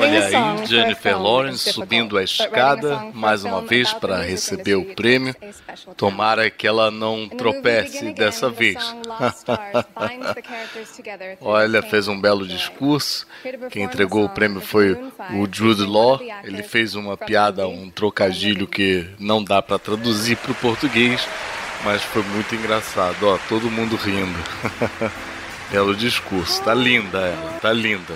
Olha aí, Jennifer Lawrence subindo a escada mais uma vez para receber o prêmio. Tomara que ela não tropece dessa vez. Olha, fez um belo discurso. Quem entregou o prêmio foi o Jude Law. Ele fez uma piada, um trocadilho que não dá para traduzir para o português, mas foi muito engraçado. Ó, todo mundo rindo. Belo discurso. Tá linda ela, tá linda.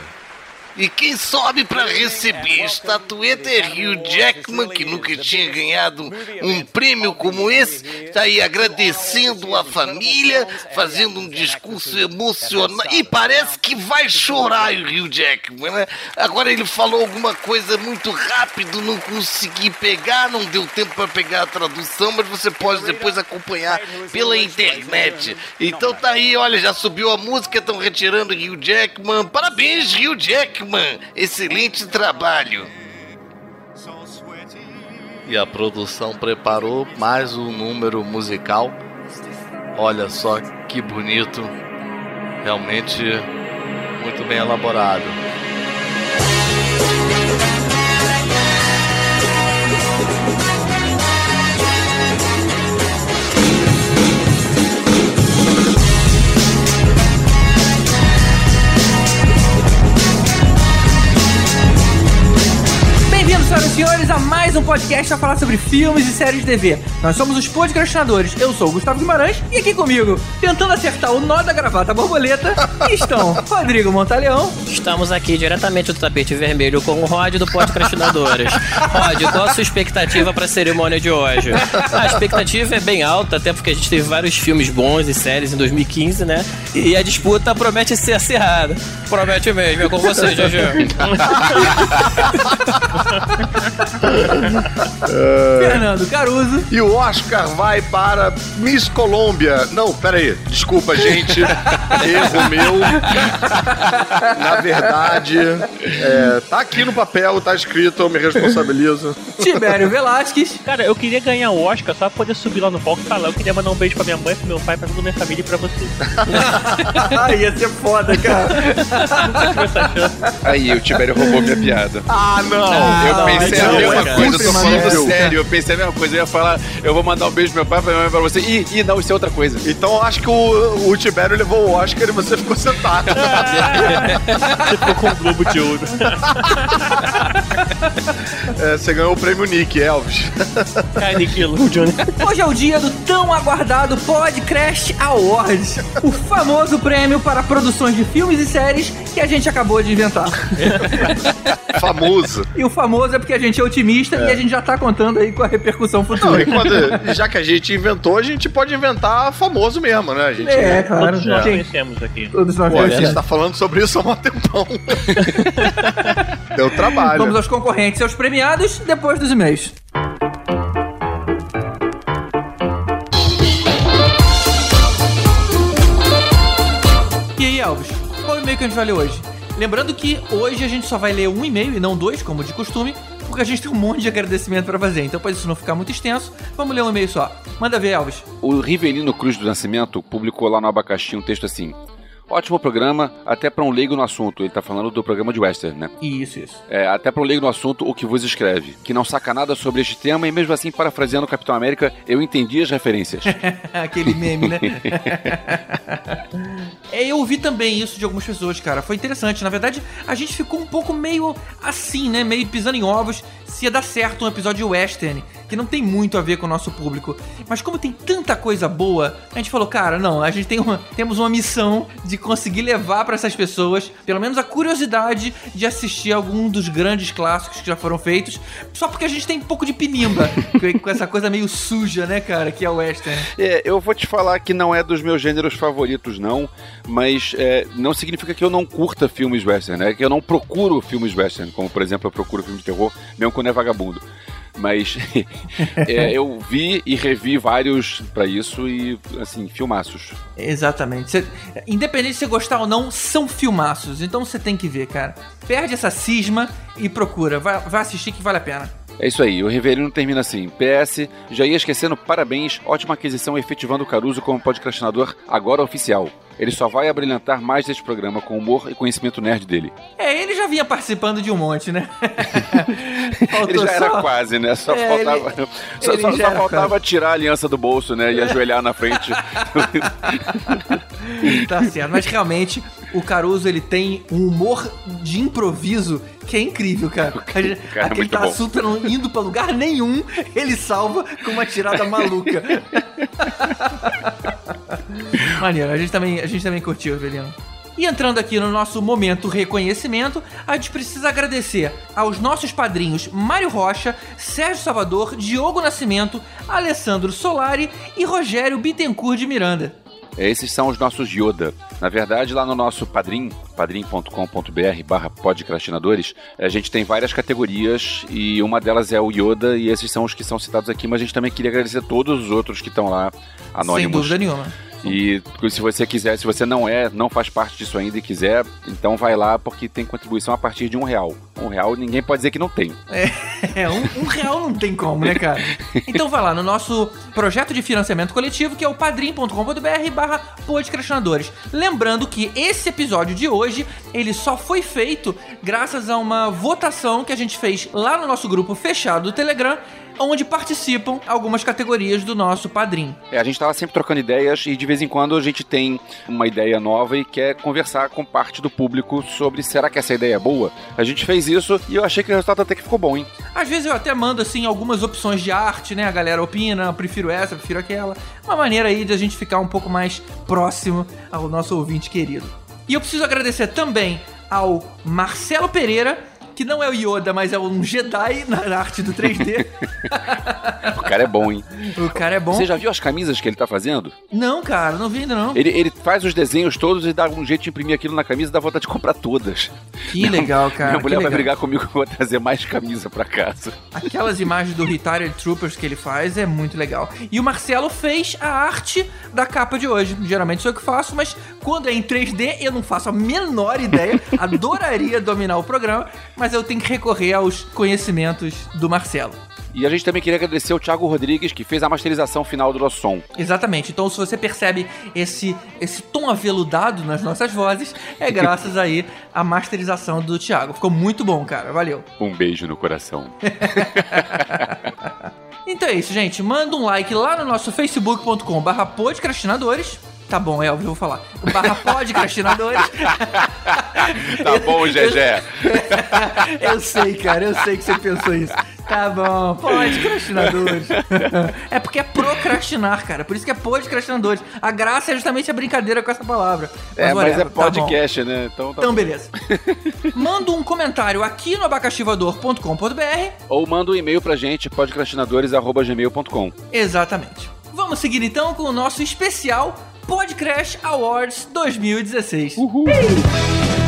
E quem sobe para receber a estatueta é Hugh Jackman, que nunca tinha ganhado um prêmio como esse. Está aí agradecendo a família, fazendo um discurso emocionante. E parece que vai chorar o Hugh Jackman, né? Agora ele falou alguma coisa muito rápido, não consegui pegar, não deu tempo para pegar a tradução, mas você pode depois acompanhar pela internet. Então tá aí, olha, já subiu a música, estão retirando o Hugh Jackman. Parabéns, Hugh Jackman! Excelente trabalho. E a produção preparou mais um número musical. Olha só que bonito, realmente muito bem elaborado. Senhoras e senhores, a mais um podcast a falar sobre filmes e séries de TV. Nós somos os podcastinadores. Eu sou o Gustavo Guimarães e aqui comigo, tentando acertar o nó da gravata borboleta, estão Rodrigo Montaleão. Estamos aqui diretamente do tapete vermelho com o Rod do Podcastinadores. Rod, qual a sua expectativa para a cerimônia de hoje? A expectativa é bem alta, até porque a gente teve vários filmes bons e séries em 2015, né? E a disputa promete ser acirrada. Promete mesmo, é com você, GG. Fernando Caruso. E o Oscar vai para Miss Colômbia. Não, pera aí. Desculpa, gente. Erro meu. Na verdade, é, tá aqui no papel, tá escrito, eu me responsabilizo. Tibério Velasquez. Cara, eu queria ganhar o Oscar só pra poder subir lá no palco e falar. Eu queria mandar um beijo pra minha mãe, pro meu pai, pra toda a minha família e pra você. Ia ser foda, cara. Aí, o Tibério roubou minha piada. Ah, não! eu pensei não, a mesma cara. coisa, eu tô falando sério. Eu pensei a mesma coisa. Eu ia falar, eu vou mandar um beijo pro meu pai, pra minha mãe, pra você. Ih, ih, não, isso é outra coisa. Então eu acho que o, o Tibério levou o Oscar e você ficou sentado. Você ficou com o Globo de Ouro. É, você ganhou o prêmio Nick, Elvis. Cai Niquilo, Johnny. Hoje é o dia do tão aguardado Podcast Awards, o famoso prêmio para produções de filmes e séries que a gente acabou de inventar. Famoso. E o famoso é porque a gente é otimista e a gente já tá contando aí com a repercussão Não, futura. e quando- já que a gente inventou, a gente pode inventar famoso mesmo, né? A gente, É, claro. Todos nós conhecemos aqui. Todos nós Pô, a gente conhecemos. tá falando sobre isso há um tempão. Deu trabalho. Vamos aos concorrentes e aos premiados depois dos e-mails. E aí, Elvis, qual e-mail que a gente vai ler hoje? Lembrando que hoje a gente só vai ler um e-mail e não dois, como de costume, porque a gente tem um monte de agradecimento pra fazer. Então, para isso não ficar muito extenso, vamos ler um e-mail só. Manda ver, Elvis. O Rivelino Cruz do Nascimento publicou lá no Abacaxi um texto assim. Ótimo programa, até pra um leigo no assunto. Ele tá falando do programa de western, né? Isso, isso. É, até pra um leigo no assunto, o que vos escreve. Que não saca nada sobre este tema e mesmo assim, parafraseando o Capitão América, eu entendi as referências. Aquele meme, né? é, eu ouvi também isso de algumas pessoas, cara. Foi interessante. Na verdade, a gente ficou um pouco meio assim, né? Meio pisando em ovos se ia dar certo um episódio western, que não tem muito a ver com o nosso público. Mas como tem tanta coisa boa, a gente falou, cara, não, a gente tem uma, temos uma missão de conseguir levar pra essas pessoas, pelo menos a curiosidade de assistir algum dos grandes clássicos que já foram feitos, só porque a gente tem um pouco de pinimba com- com essa coisa meio suja, né, cara, que é o western. É, eu vou te falar que não é dos meus gêneros favoritos, não, mas é, não significa que eu não curta filmes western, né? Que eu não procuro filmes western, como por exemplo eu procuro filmes de terror, mesmo quando é vagabundo. Mas é, eu vi e revi vários pra isso e, assim, filmaços. Exatamente. Cê- independente de você gostar ou não, são filmaços. Então você tem que ver, cara. Perde essa cisma e procura. Vai, vai assistir que vale a pena. É isso aí, o Riverino termina assim. PS, já ia esquecendo, parabéns, ótima aquisição efetivando o Caruso como podcastinador agora oficial. Ele só vai abrilhantar mais este programa com humor e conhecimento nerd dele. É, ele já vinha participando de um monte, né? ele já era quase, né? Só É, faltava, ele- só, ele só- só faltava tirar a aliança do bolso, né? E ajoelhar na frente. Tá certo, mas realmente o Caruso ele tem um humor de improviso que é incrível, cara. cara Aquele tá super não indo pra lugar nenhum, ele salva com uma tirada maluca. Maneiro, a gente também, a gente também curtiu, Evelino. E entrando aqui no nosso momento reconhecimento, a gente precisa agradecer aos nossos padrinhos Mário Rocha, Sérgio Salvador, Diogo Nascimento, Alessandro Solari e Rogério Bittencourt de Miranda. Esses são os nossos Yoda. Na verdade, lá no nosso Padrim, padrim.com.br barra podcrastinadores, a gente tem várias categorias e uma delas é o Yoda e esses são os que são citados aqui, mas a gente também queria agradecer todos os outros que estão lá, Sem anônimos. dúvida nenhuma. E se você quiser, se você não é, não faz parte disso ainda e quiser, então vai lá porque tem contribuição a partir de um real. Um real ninguém pode dizer que não tem. É, um, um real não tem como, né, cara? Então vai lá no nosso projeto de financiamento coletivo, que é o padrim.com.br barra podcrastinadores. Lembrando que esse episódio de hoje, ele só foi feito graças a uma votação que a gente fez lá no nosso grupo fechado do Telegram, onde participam algumas categorias do nosso padrim. É, a gente tava sempre trocando ideias e de vez em quando a gente tem uma ideia nova e quer conversar com parte do público sobre será que essa ideia é boa? A gente fez isso e eu achei que o resultado até que ficou bom, hein? Às vezes eu até mando, assim, algumas opções de arte, né? A galera opina, prefiro essa, prefiro aquela. Uma maneira aí de a gente ficar um pouco mais próximo ao nosso ouvinte querido. E eu preciso agradecer também ao Marcelo Pereira, que não é o Yoda, mas é um Jedi na arte do 3D. O cara é bom, hein? o cara é bom. Você já viu as camisas que ele tá fazendo? Não, cara, não vi ainda não. Ele, ele faz os desenhos todos e dá um jeito de imprimir aquilo na camisa e dá vontade de comprar todas. Que legal, cara. Minha mulher vai brigar comigo que eu vou trazer mais camisa pra casa. Aquelas imagens do Retired Troopers que ele faz é muito legal. E o Marcelo fez a arte da capa de hoje. Geralmente sou eu que faço, mas quando é em 3D eu não faço a menor ideia. Adoraria dominar o programa, mas eu tenho que recorrer aos conhecimentos do Marcelo. E a gente também queria agradecer o Thiago Rodrigues, que fez a masterização final do nosso som. Exatamente. Então, se você percebe esse, esse tom aveludado nas nossas vozes, é graças aí à masterização do Thiago. Ficou muito bom, cara. Valeu. Um beijo no coração. Então é isso, gente. Manda um like lá no nosso facebook.com barra podcrastinadores. Tá bom, Elvio, eu vou falar. Barra podcrastinadores. Tá bom, Gegé. eu sei, cara, eu sei que você pensou isso. Tá bom, podcrastinadores. é porque é procrastinar, cara. Por isso que é podcrastinadores. A graça é justamente a brincadeira com essa palavra. É, mas é tá bom. podcast, né? Então, tá Então, beleza. Manda um comentário aqui no abacaxivador.com.br. Ou manda um e-mail pra gente, podcrastinadores.gmail.com. Exatamente. Vamos seguir então com o nosso especial Podcrash Awards 2016. Uhul.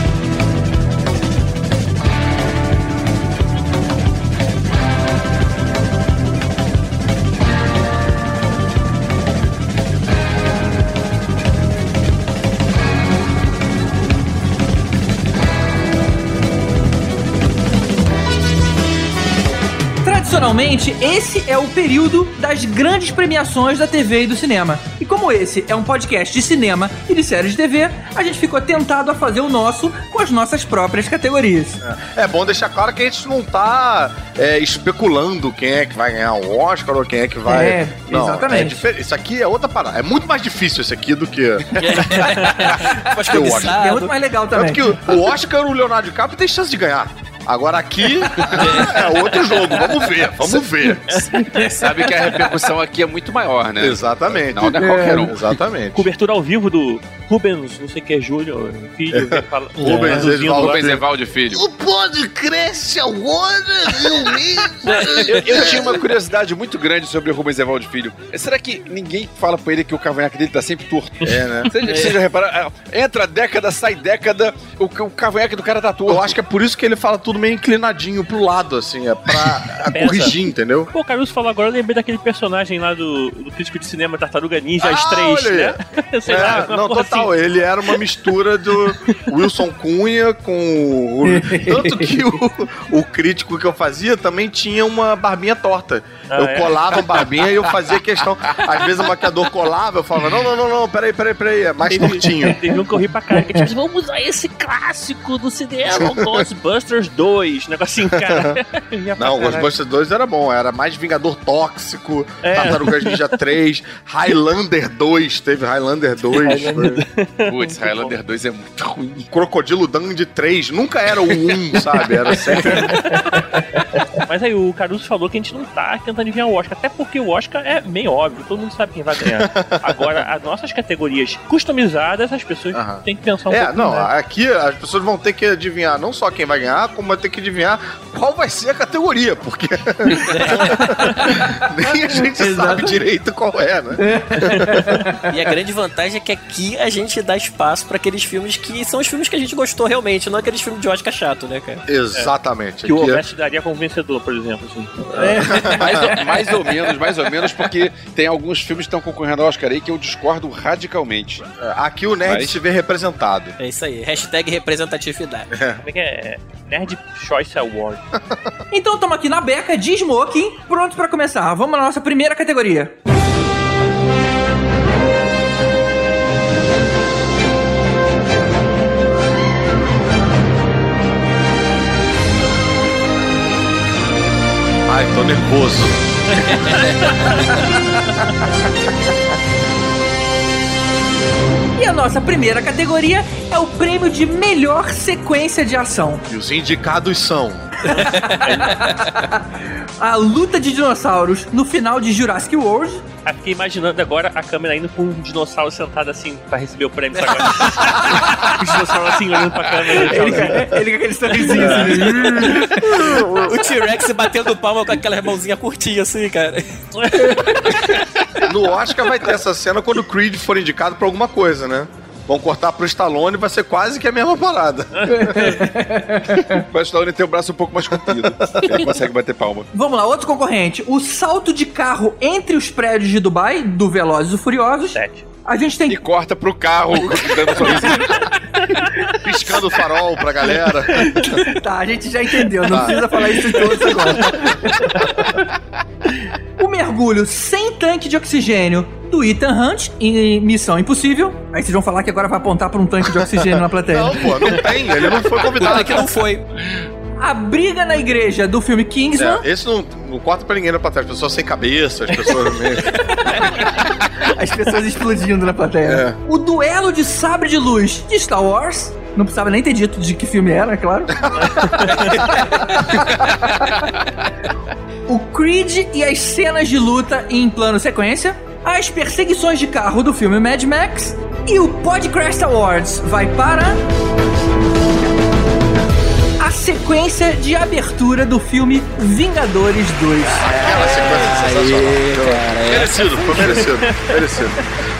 Tradicionalmente, esse é o período das grandes premiações da TV e do cinema. E como esse é um podcast de cinema e de séries de TV, a gente ficou tentado a fazer o nosso com as nossas próprias categorias. É bom deixar claro que a gente não tá é, especulando quem é que vai ganhar o Oscar ou quem é que vai. É, não, exatamente. é isso aqui é outra parada. É muito mais difícil esse aqui do que. Pode Eu cobiçar. É muito mais legal também. Tanto que o Oscar, o Leonardo DiCaprio tem chance de ganhar. Agora aqui é outro jogo. Vamos ver, vamos ver. Sabe que a repercussão aqui é muito maior, né? Exatamente. Não, não é qualquer um. Exatamente. Cobertura ao vivo do Rubens, não sei o que é Júnior, filho, vem fala- Rubens, traduzindo Evaldo. Rubens Evaldo Filho. O podcast agora, realmente. Eu, eu tinha uma curiosidade muito grande sobre o Rubens Evaldo Filho. Será que ninguém fala pra ele que o cavanhaque dele tá sempre torto? É, né? Você, você já repararam? É, Entra década, sai década, o, o cavanhaque do cara tá torto. Eu acho que é por isso que ele fala tudo meio inclinadinho pro lado, assim, é pra Peça. corrigir, entendeu? Pô, o Caruso falou agora, eu lembrei daquele personagem lá do, do crítico de cinema Tartaruga Ninja, Ah, as três, né? Sei lá, É, uma não, total. assim. Ele era uma mistura do Wilson Cunha com o. Tanto que o, o crítico que eu fazia também tinha uma barbinha torta. Ah, eu é? colava a barbinha e eu fazia questão. Às vezes o maquiador colava, eu falava, não, não, não, não, peraí, peraí, peraí, é mais tortinho. Teve um que eu ri pra cara. Que, tipo, vamos usar esse clássico do cinema, Ghostbusters 2. Negocinho, cara. Eu ria pra Não. Ghostbusters 2 era bom, era mais Vingador Tóxico, É. Tartarugas Ninja 3, Highlander 2, teve Highlander 2, foi. Putz, Highlander 2 é muito ruim. Crocodilo Dandy 3, nunca era o 1, sabe? Era sempre. Mas aí o Caruso falou que a gente não tá tentando adivinhar o Oscar. Até porque o Oscar é meio óbvio, todo mundo sabe quem vai ganhar. Agora, as nossas categorias customizadas, as pessoas têm que pensar um É, pouco não, mais. aqui as pessoas vão ter que adivinhar não só quem vai ganhar, como vai ter que adivinhar qual vai ser a categoria, porque nem a gente sabe Exatamente. direito qual é, né? E a grande vantagem é que aqui a gente dá espaço pra aqueles filmes que são os filmes que a gente gostou realmente, não aqueles filmes de Oscar chato, né, cara? Exatamente. Que o Aqui é- daria como vencedor, por exemplo. Assim. mais, ou, mais ou menos, mais ou menos, porque tem alguns filmes que estão concorrendo ao Oscar aí que eu discordo radicalmente. aqui o nerd Mas- se vê representado. É isso aí. Hashtag representatividade. Como é que é? Nerd Choice Award. Então estamos aqui na beca de smoking, prontos pra começar. Vamos na nossa primeira categoria. Ai, tô nervoso. E a nossa primeira categoria é o prêmio de melhor sequência de ação. E os indicados são. A luta de dinossauros no final de Jurassic World. Ah, fiquei imaginando agora a câmera indo com um dinossauro sentado assim pra receber o prêmio. Sabe? Os dinossauros assim olhando pra câmera. Ele, ele com aquele sorrisinho assim. O T-Rex batendo palma com aquela mãozinha curtinha assim, cara. No Oscar vai ter essa cena quando o Creed for indicado pra alguma coisa, né? Vão cortar pro Stallone vai ser quase que a mesma parada. Mas o Stallone tem o braço um pouco mais comprido. Ele consegue bater palma. Vamos lá, outro concorrente. O salto de carro entre os prédios de Dubai, do Velozes e Furiosos. Sete. A gente tem E corta pro carro, dando um sorrisinho. Piscando o farol pra galera. Tá, a gente já entendeu, não Tá. precisa falar isso todos agora. o mergulho sem tanque de oxigênio do Ethan Hunt em Missão Impossível. Aí vocês vão falar que agora vai apontar pra um tanque de oxigênio na plateia. Não, pô, não tem. Ele não foi convidado. Nada que não foi. A briga na igreja do filme Kingsman. É, esse não, não corta pra ninguém na plateia. As pessoas sem cabeça, as pessoas. As pessoas explodindo na plateia. É. O duelo de sabre de luz de Star Wars. Não precisava nem ter dito de que filme era, é claro. o Creed e as cenas de luta em plano sequência. As perseguições de carro do filme Mad Max. E o Podcrast Awards vai para. Sequência de abertura do filme Vingadores 2. Aquela sequência sensacional. merecido, foi merecido. merecido.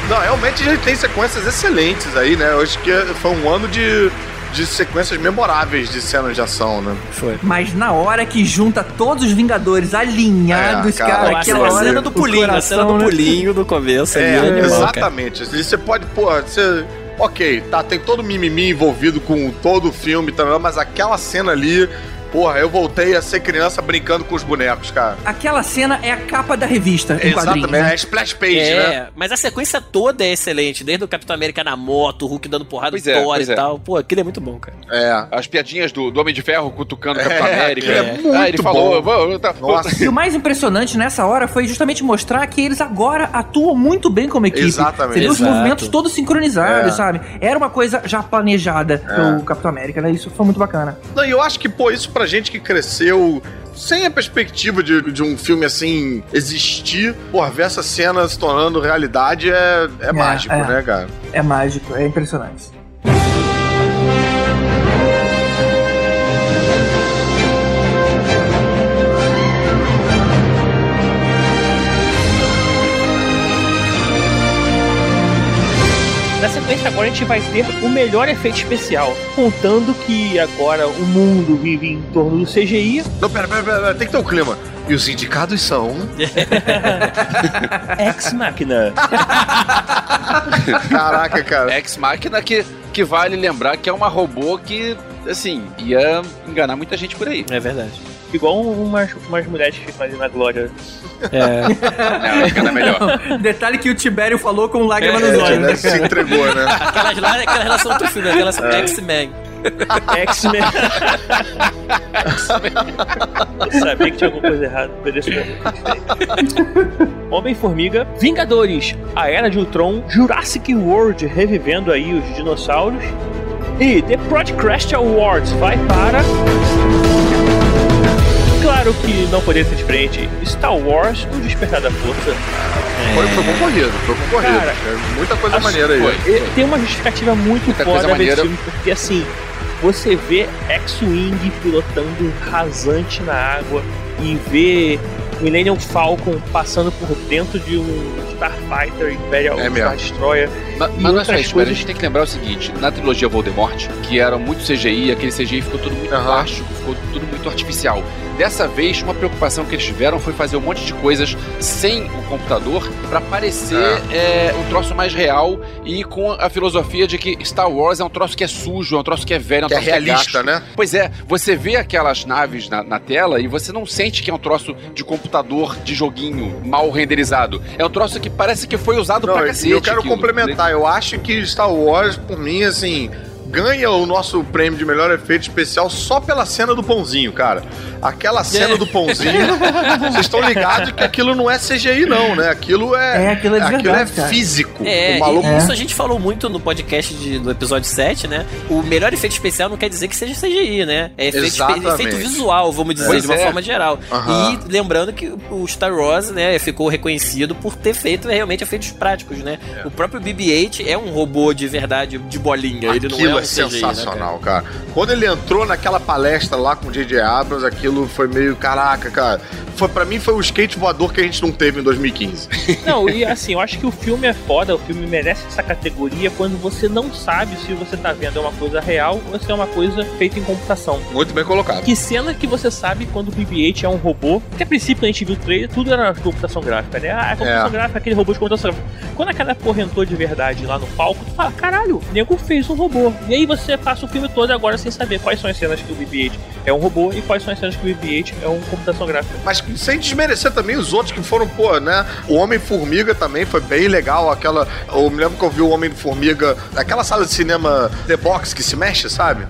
Não, realmente a gente tem sequências excelentes aí, né? Eu acho que foi um ano de, de sequências memoráveis de cenas de ação, né? Mas na hora que junta todos os Vingadores alinhados, É, cara, cara, aquela hora cena do pulinho, a cena do coração, né? pulinho do começo É, ali, animal, cara. exatamente. E Você pode, pô, você. Ok, tá, tem todo mimimi envolvido com todo o filme também, mas aquela cena ali, porra, eu voltei a ser criança brincando com os bonecos, cara. Aquela cena é a capa da revista quadrinhos. Exatamente, é Né? a splash page, É, né? mas a sequência toda é excelente, desde o Capitão América na moto, o Hulk dando porrada Pois no é, Thor e é. tal. Pô, aquilo é muito bom, cara. É. As piadinhas do, do Homem de Ferro cutucando o Capitão É, América. é muito ah, ele falou, bom. "Vou- tá- Nossa. E o mais impressionante nessa hora foi justamente mostrar que eles agora atuam muito bem como equipe. Exatamente. Você viu os movimentos todos sincronizados, É. sabe? Era uma coisa já planejada pelo Capitão América, né? Isso foi muito bacana. Não, e eu acho que, pô, isso pra gente que cresceu sem a perspectiva de, de um filme assim existir, porra, ver essa cena se tornando realidade é, é, mágico, é. né, cara? É mágico, é impressionante. Agora a gente vai ter o melhor efeito especial, contando que agora o mundo vive em torno do CGI. Não, pera, pera, pera, pera, tem que ter um clima. E os indicados são. Ex Machina. Caraca, cara. Ex Machina que, que vale lembrar que é uma robô que assim, ia enganar muita gente por aí. É verdade. Igual umas, umas mulheres que ficam ali na glória. É. É, enganar melhor. Detalhe que o Tibério falou com lágrima É, nos olhos, né, se entregou, né? Aquelas lá, aquela relação do filme, aquela X-Men. X-Men. Eu sabia que tinha alguma coisa errada. Homem-Formiga, Vingadores, a Era de Ultron, Jurassic World revivendo aí os dinossauros. E The Podcast Awards vai para. Claro que não poderia ser diferente. Star Wars, O Despertar da Força. Foi, foi concorrido, foi concorrido. Cara, É muita coisa Assim, maneira aí. foi. Tem uma justificativa muito Muita foda desse maneira. filme, porque assim, você vê X-Wing pilotando rasante na água e vê Millennium Falcon passando por dentro de um Starfighter Imperial É Star. Destroyer. Mas, mas não é só isso, mas a coisas- gente tem que lembrar o seguinte: na trilogia Voldemort, que era muito CGI, aquele CGI ficou tudo muito Aham. plástico, ficou tudo muito artificial. Dessa vez, uma preocupação que eles tiveram foi fazer um monte de coisas sem o computador pra parecer é, um troço mais real e com a filosofia de que Star Wars é um troço que é sujo, é um troço que é velho, é um Que é troço realista, gasto. né? Pois é, você vê aquelas naves na, na tela e você não sente que é um troço de computador, de joguinho mal renderizado. É um troço que parece que foi usado Não, pra cacete. eu quero aquilo. complementar. Eu acho que Star Wars, por mim, assim, ganha o nosso prêmio de melhor efeito especial só pela cena do pãozinho, cara. Aquela cena do pãozinho, vocês estão ligados que aquilo não é CGI, não, né? Aquilo é. É, aquilo é de aquilo verdade, é cara. físico. É, o maluco. isso a gente falou muito no podcast de- do episódio 7, né? O melhor efeito especial não quer dizer que seja CGI, né? É efeito, Exatamente. efeito visual, vamos dizer, Pois de uma é. forma geral. Aham. E lembrando que o Star Wars, né, ficou reconhecido por ter feito realmente efeitos práticos, né? O próprio BB-8 é um robô de verdade, de bolinha. Ele não Aquilo é, um é, CGI, né, sensacional, cara? Quando ele entrou naquela palestra lá com o J.J. Abrams, aquilo foi meio. Caraca, cara. Foi, pra mim foi o skate voador que a gente não teve em 2015. Não, e assim, eu acho que o filme é foda, o filme merece essa categoria quando você não sabe se você tá vendo é uma coisa real ou se é uma coisa feita em computação. Muito bem colocado. Que cena que você sabe quando o BB-8 é um robô? Porque a princípio, quando a gente viu o trailer, tudo era computação gráfica, né? Ah, é computação É. gráfica, aquele robô de computação gráfica. Quando aquela porra entrou de verdade lá no palco, tu fala, caralho, o nego fez um robô. E aí você passa o filme todo agora sem saber quais são as cenas que o BB-8 é um robô e quais são as cenas que o BB-8 é uma computação gráfica. Mas sem desmerecer também os outros que foram, pô, né? O Homem-Formiga também foi bem legal. Aquela. Eu me lembro que eu vi o Homem-Formiga. Aquela sala de cinema The Box que se mexe, sabe?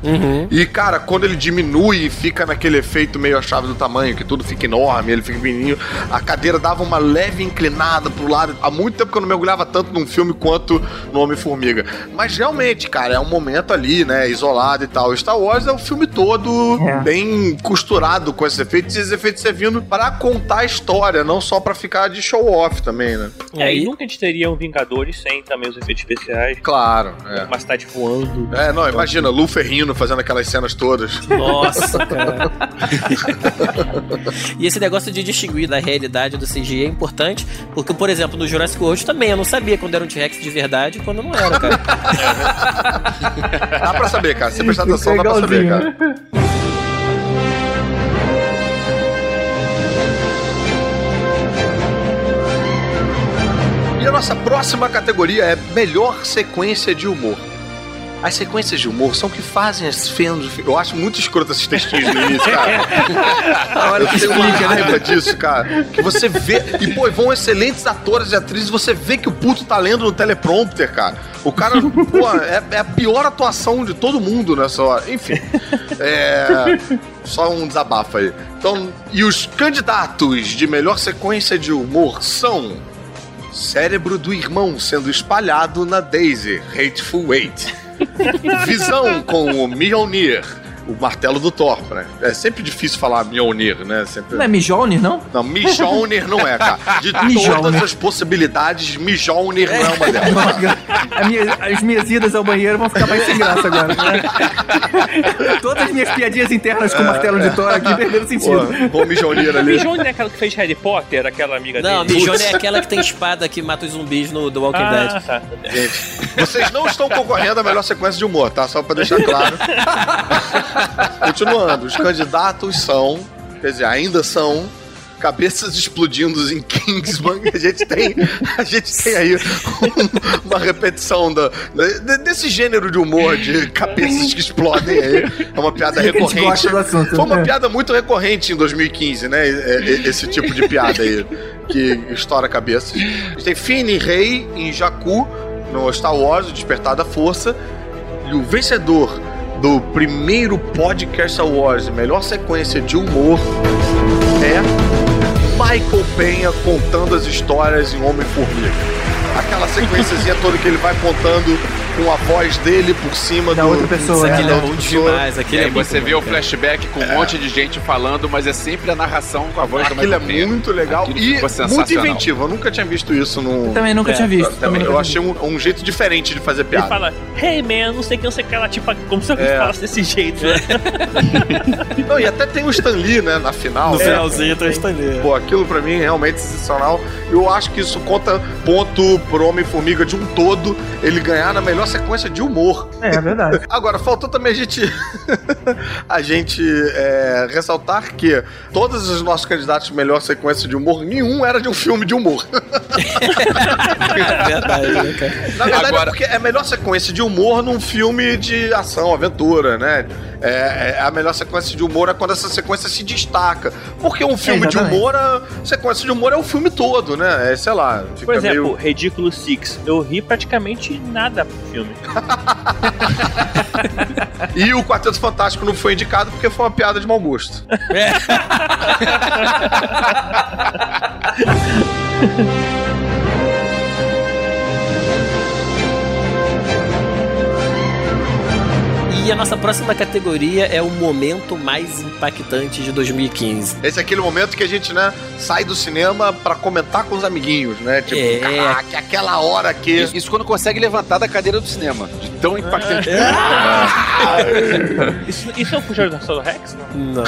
E, cara, quando ele diminui e fica naquele efeito meio a chave do tamanho, que tudo fica enorme, ele fica pequenininho, a cadeira dava uma leve inclinada pro lado. Há muito tempo que eu não mergulhava tanto num filme quanto no Homem-Formiga. Mas realmente, cara, é um momento ali, né? Isolado e tal. Star Wars é o filme todo É. bem costurado com esses efeitos e esses efeitos servindo para contar a história, não só pra ficar de show off também, né? E aí Aí- nunca a gente teria um Vingadores sem também os efeitos especiais. Claro, é. Uma cidade voando. É, não, imagina, Lu Ferrino fazendo aquelas cenas todas. Nossa, cara. e esse negócio de distinguir da realidade do CGI é importante, porque, por exemplo, no Jurassic World também, eu não sabia quando era um T-Rex de verdade e quando não era, cara. Dá pra saber, cara. Se você prestar atenção, dá pra saber, cara. E a nossa próxima categoria é melhor sequência de humor. As sequências de humor são o que fazem as filme. Eu acho muito escroto esses textinhos no início, cara. A hora Eu que tenho uma explica, né? raiva disso, cara. Que você vê. E, pô, vão excelentes atores e atrizes, você vê que o puto tá lendo no teleprompter, cara. O cara, pô, é, é a pior atuação de todo mundo nessa hora. Enfim. É. Só um desabafo aí. Então, e os candidatos de melhor sequência de humor são. Cérebro do irmão sendo espalhado na Daisy, Hateful Eight. Visão com o Mjolnir, o martelo do Thor, né? É sempre difícil falar Mjolnir, né? Sempre... Não é Mjolnir, não? Não, Mjolnir não é, cara. De Mjolnir. todas as possibilidades, Mjolnir não é uma delas. Minha- as minhas idas ao banheiro vão ficar mais sem graça agora. Todas as minhas piadinhas internas com o martelo de Thor aqui perderam Pô, sentido. bom Mjolnir ali. Mijone é aquela que fez Harry Potter, aquela amiga Não, dele. Mijone é aquela que tem espada que mata os zumbis no The Walking Ah, Dead. tá. Vocês não estão concorrendo à melhor sequência de humor, tá? Só pra deixar claro. Continuando, os candidatos são, quer dizer, ainda são cabeças explodindo em Kingsman. A gente tem, a gente tem aí um, uma repetição da, desse gênero de humor de cabeças que explodem aí. É uma piada recorrente. Assunto, Foi uma né? piada muito recorrente em 2015, né? Esse tipo de piada aí que estoura cabeças. A gente tem Finn e Rey em Jakku no Star Wars, o Despertar da Força. E o vencedor do primeiro podcast Awards, melhor sequência de humor, é Michael Penha contando as histórias em Homem-Formiga. Aquela sequenciazinha toda que ele vai contando com a voz dele por cima da do, outra pessoa. Aquilo é bom demais. Aquilo é, é você vê o flashback com um é. monte de gente falando, mas é sempre a narração com a voz Aquilo do Michael é muito legal Aquilo e muito inventivo. Eu nunca tinha visto isso no. Eu também nunca é. tinha visto. Eu, eu achei um, um, jeito diferente de fazer piada. Ele fala, hey man, não sei quem, não sei o que ela, tipo, como se eu é. falasse desse jeito. Né? não, e até tem o Stan Lee, né, na final. No finalzinho tem o Stan Lee. Pô, aquilo pra mim é realmente sensacional. Eu acho que isso conta ponto pro Homem-Formiga de um todo, ele ganhar na melhor sequência de humor. É, é verdade. Agora, faltou também a gente, a gente é, ressaltar que todos os nossos candidatos de melhor sequência de humor, nenhum era de um filme de humor. é verdade, né, cara? Na verdade, é Agora... é porque é a melhor sequência de humor num filme de ação, aventura, né? É, é, a melhor sequência de humor é quando essa sequência se destaca. Porque um filme é, de humor, a sequência de humor é o filme todo, né? É, sei lá. Por exemplo, meio... Ridículo Six. Eu ri praticamente nada pro filme. e o Quarteto Fantástico não foi indicado porque foi uma piada de mau gosto. É. E a nossa próxima categoria é o momento mais impactante de 2015. Esse é aquele momento que a gente, né, sai do cinema para comentar com os amiguinhos, né? Tipo, é. caraca, aquela hora que. Isso, isso, quando consegue levantar da cadeira do cinema. De tão impactante. É. isso, isso é o Fugido da Solo Rex? Não.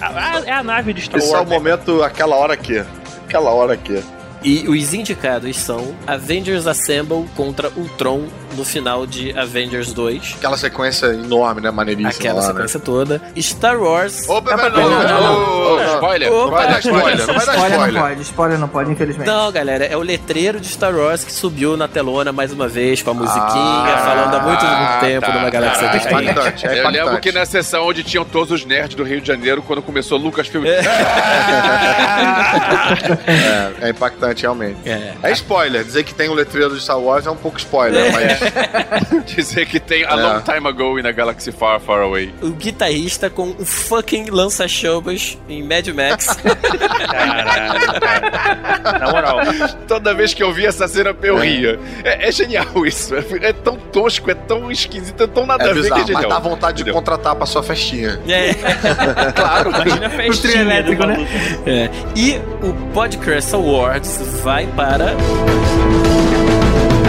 não. é a nave de Star Wars. Esse é o momento, aquela hora que. Aquela hora que. E os indicados são Avengers Assemble contra Ultron no final de Avengers 2. Aquela sequência enorme, né? Maneiríssima. Aquela lá, sequência né? toda. Star Wars. Opa, não, não, não, não, spoiler. Não vai dar spoiler. Não vai dar spoiler. Não pode, spoiler não pode, infelizmente. Não, galera, é o letreiro de Star Wars que subiu na telona mais uma vez com a musiquinha, ah, falando há muito, muito tempo tá, numa galáxia tá, distante. É impactante, é Eu lembro que na sessão onde tinham todos os nerds do Rio de Janeiro, quando começou Lucas Filme. É. é, é impactante, realmente. É. É spoiler. Dizer que tem o letreiro de Star Wars é um pouco spoiler, é. mas. Dizer que tem A Long Time Ago in a Galaxy Far, Far Away. O guitarrista com o fucking lança-chamas em Mad Max. Caralho, cara. Na moral. Toda vez que eu vi essa cena, eu é. ria. É, é genial isso. É tão tosco, é tão esquisito, é tão nada é a ver bizarro, que é genial. Mas dá vontade de contratar pra sua festinha. É. claro, imagina a festinha. O elétrico, né? É. E o Podcast Awards vai para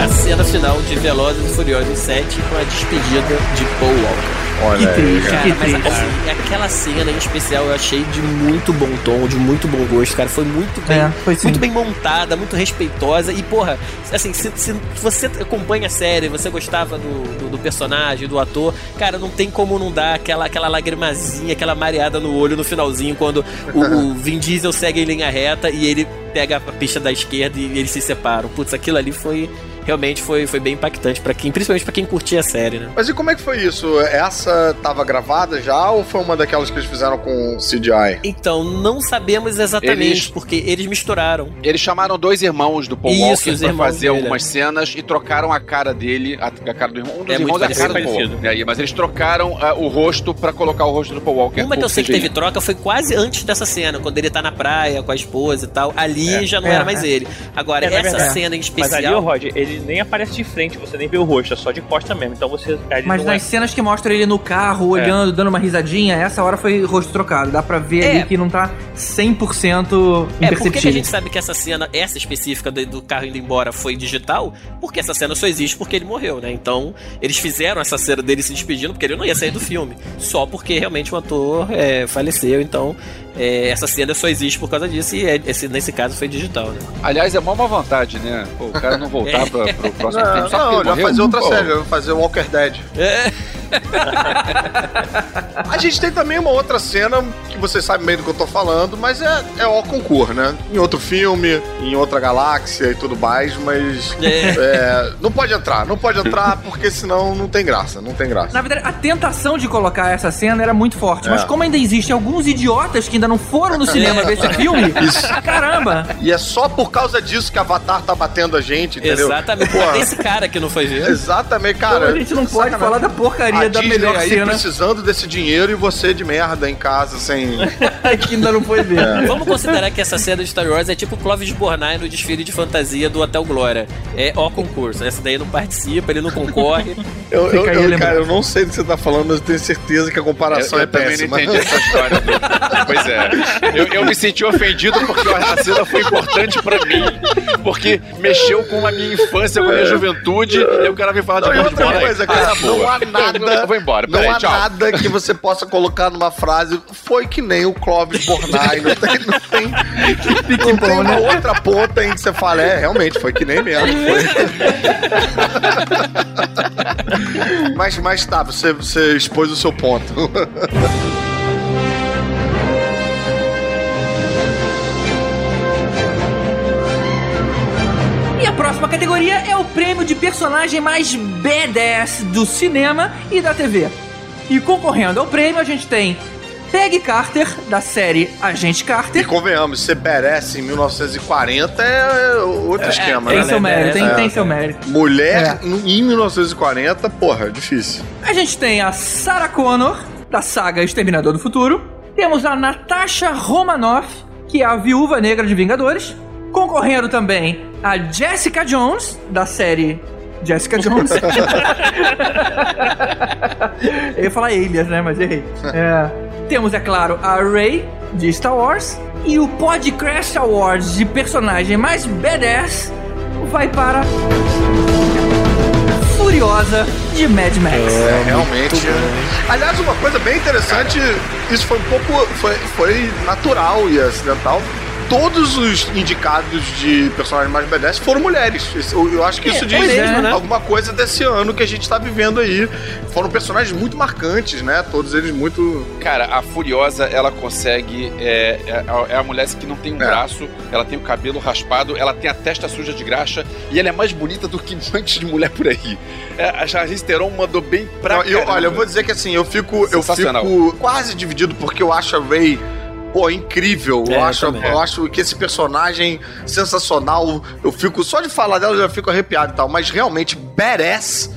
a cena final de Velozes e Furiosos 7 com a despedida de Paul Walker. Olha que triste, cara, que triste. Assim, aquela cena em especial eu achei de muito bom tom, de muito bom gosto, cara. Foi muito bem, é, foi muito bem montada, muito respeitosa. E, porra, assim, se, se você acompanha a série, você gostava do, do, do, personagem, do ator, cara, não tem como não dar aquela, aquela lagrimazinha, aquela mareada no olho no finalzinho, quando o, o Vin Diesel segue em linha reta e ele pega a pista da esquerda e eles se separam. Putz, aquilo ali foi realmente foi, foi bem impactante para quem, principalmente para quem curtia a série, né? Mas e como é que foi isso? Essa tava gravada já ou foi uma daquelas que eles fizeram com CGI? Então, não sabemos exatamente, eles... porque eles misturaram. Eles chamaram dois irmãos do Paul isso, Walker pra fazer dele, algumas cenas e trocaram a cara dele, a, a cara do irmão. Um dos é irmãos é a cara do Paul. É, mas eles trocaram uh, o rosto para colocar o rosto do Paul Walker. Uma que eu sei CGI. que teve troca foi quase antes dessa cena, quando ele tá na praia com a esposa e tal. Ali é. já não era mais é. ele. Agora, é, essa cena em especial. Mas ali, Rod, ele nem aparece de frente, você nem vê o rosto, é só de costa mesmo. Então você. Mas nas é... cenas que mostram ele no carro, olhando, é. dando uma risadinha, essa hora foi rosto trocado. Dá pra ver é. ali que não tá 100% imperceptível. É, por que a gente sabe que essa cena, essa específica do, do, carro indo embora foi digital? Porque essa cena só existe porque ele morreu, né? Então, eles fizeram essa cena dele se despedindo porque ele não ia sair do filme. Só porque realmente o ator é, faleceu, então é, essa cena só existe por causa disso e é, esse, nesse caso foi digital, né? Aliás, é uma má vontade, né? Pô, o cara não voltar é. pra, pro próximo não, filme. Só não, já fazer outra Pô. série, fazer Walker Dead. É. A gente tem também uma outra cena que vocês sabem bem do que eu tô falando, mas é, é o concurso, né? Em outro filme, em outra galáxia e tudo mais, mas. É. é, não pode entrar, não pode entrar porque senão não tem graça, não tem graça. Na verdade, a tentação de colocar essa cena era muito forte. Mas É. como ainda existem alguns idiotas que ainda não foram no cinema ver esse filme, caramba! E é só por causa disso que Avatar tá batendo a gente, entendeu? Exatamente. Pô, Tem esse cara que não foi ver. Exatamente, cara. Então a gente não pode sacanagem. falar da porcaria a da Disney melhor aí cena precisando desse dinheiro e você de merda em casa sem. que ainda não foi ver. É. Vamos considerar que essa cena de Star Wars é tipo o Clovis Bornai no desfile de fantasia do Hotel Glória. É ó concurso. Essa daí não participa, ele não concorre. Eu, eu- eu- cara, eu não sei do que você tá falando, mas eu tenho certeza que a comparação Eu, é eu também péssima. não entendi essa história. pois é. Eu, eu me senti ofendido porque a cena foi importante pra mim. Porque mexeu com a minha infância, com a minha juventude. E o cara me fala de Não, outra coisa, cara, Ah, não boa. há nada. Eu, vou embora, Não peraí, há tchau. nada que você possa colocar numa frase. Foi que nem o Clóvis Bornai. Não tem, não tem, não tem uma outra ponta em que você fala, é, realmente, foi que nem mesmo. Foi. mas, mas tá, você, você expôs o seu ponto. próxima categoria é o prêmio de personagem mais badass do cinema e da TV. E concorrendo ao prêmio, a gente tem Peggy Carter, da série Agente E Carter. convenhamos, ser badass em 1940 é outro esquema, Tem né? seu mérito, tem, É. tem seu mérito. Mulher em 1940, porra, difícil. A gente tem a Sarah Connor, da saga Exterminador do Futuro. Temos a Natasha Romanoff, que é a viúva negra de Vingadores. Concorrendo também a Jessica Jones, da série Jessica Jones. Eu ia falar Alias, né? Mas errei. É. Temos, é claro, a Rey, de Star Wars. E o Podcrash Awards de personagem mais badass vai para... Furiosa, de Mad Max. É, realmente. Aliás, uma coisa bem interessante, isso foi um pouco. Foi, foi natural e acidental. Todos os indicados de personagens mais badass foram mulheres. Eu, eu acho que isso diz mesmo, né? alguma coisa desse ano que a gente tá vivendo aí. Foram personagens muito marcantes, né? Todos eles muito. Cara, a Furiosa, ela consegue. É, é, a- é a mulher que não tem um É. braço, ela tem o cabelo raspado, ela tem a testa suja de graxa e ela é mais bonita do que monte de mulher por aí. É, a Charlize Theron mandou bem pra Não, eu, olha, eu vou dizer que assim, eu fico, eu fico quase dividido porque eu acho a Ray. Pô, incrível. É, eu, acho, também. eu acho que esse personagem sensacional. Eu fico, só de falar dela eu já fico arrepiado e tal. Mas realmente, badass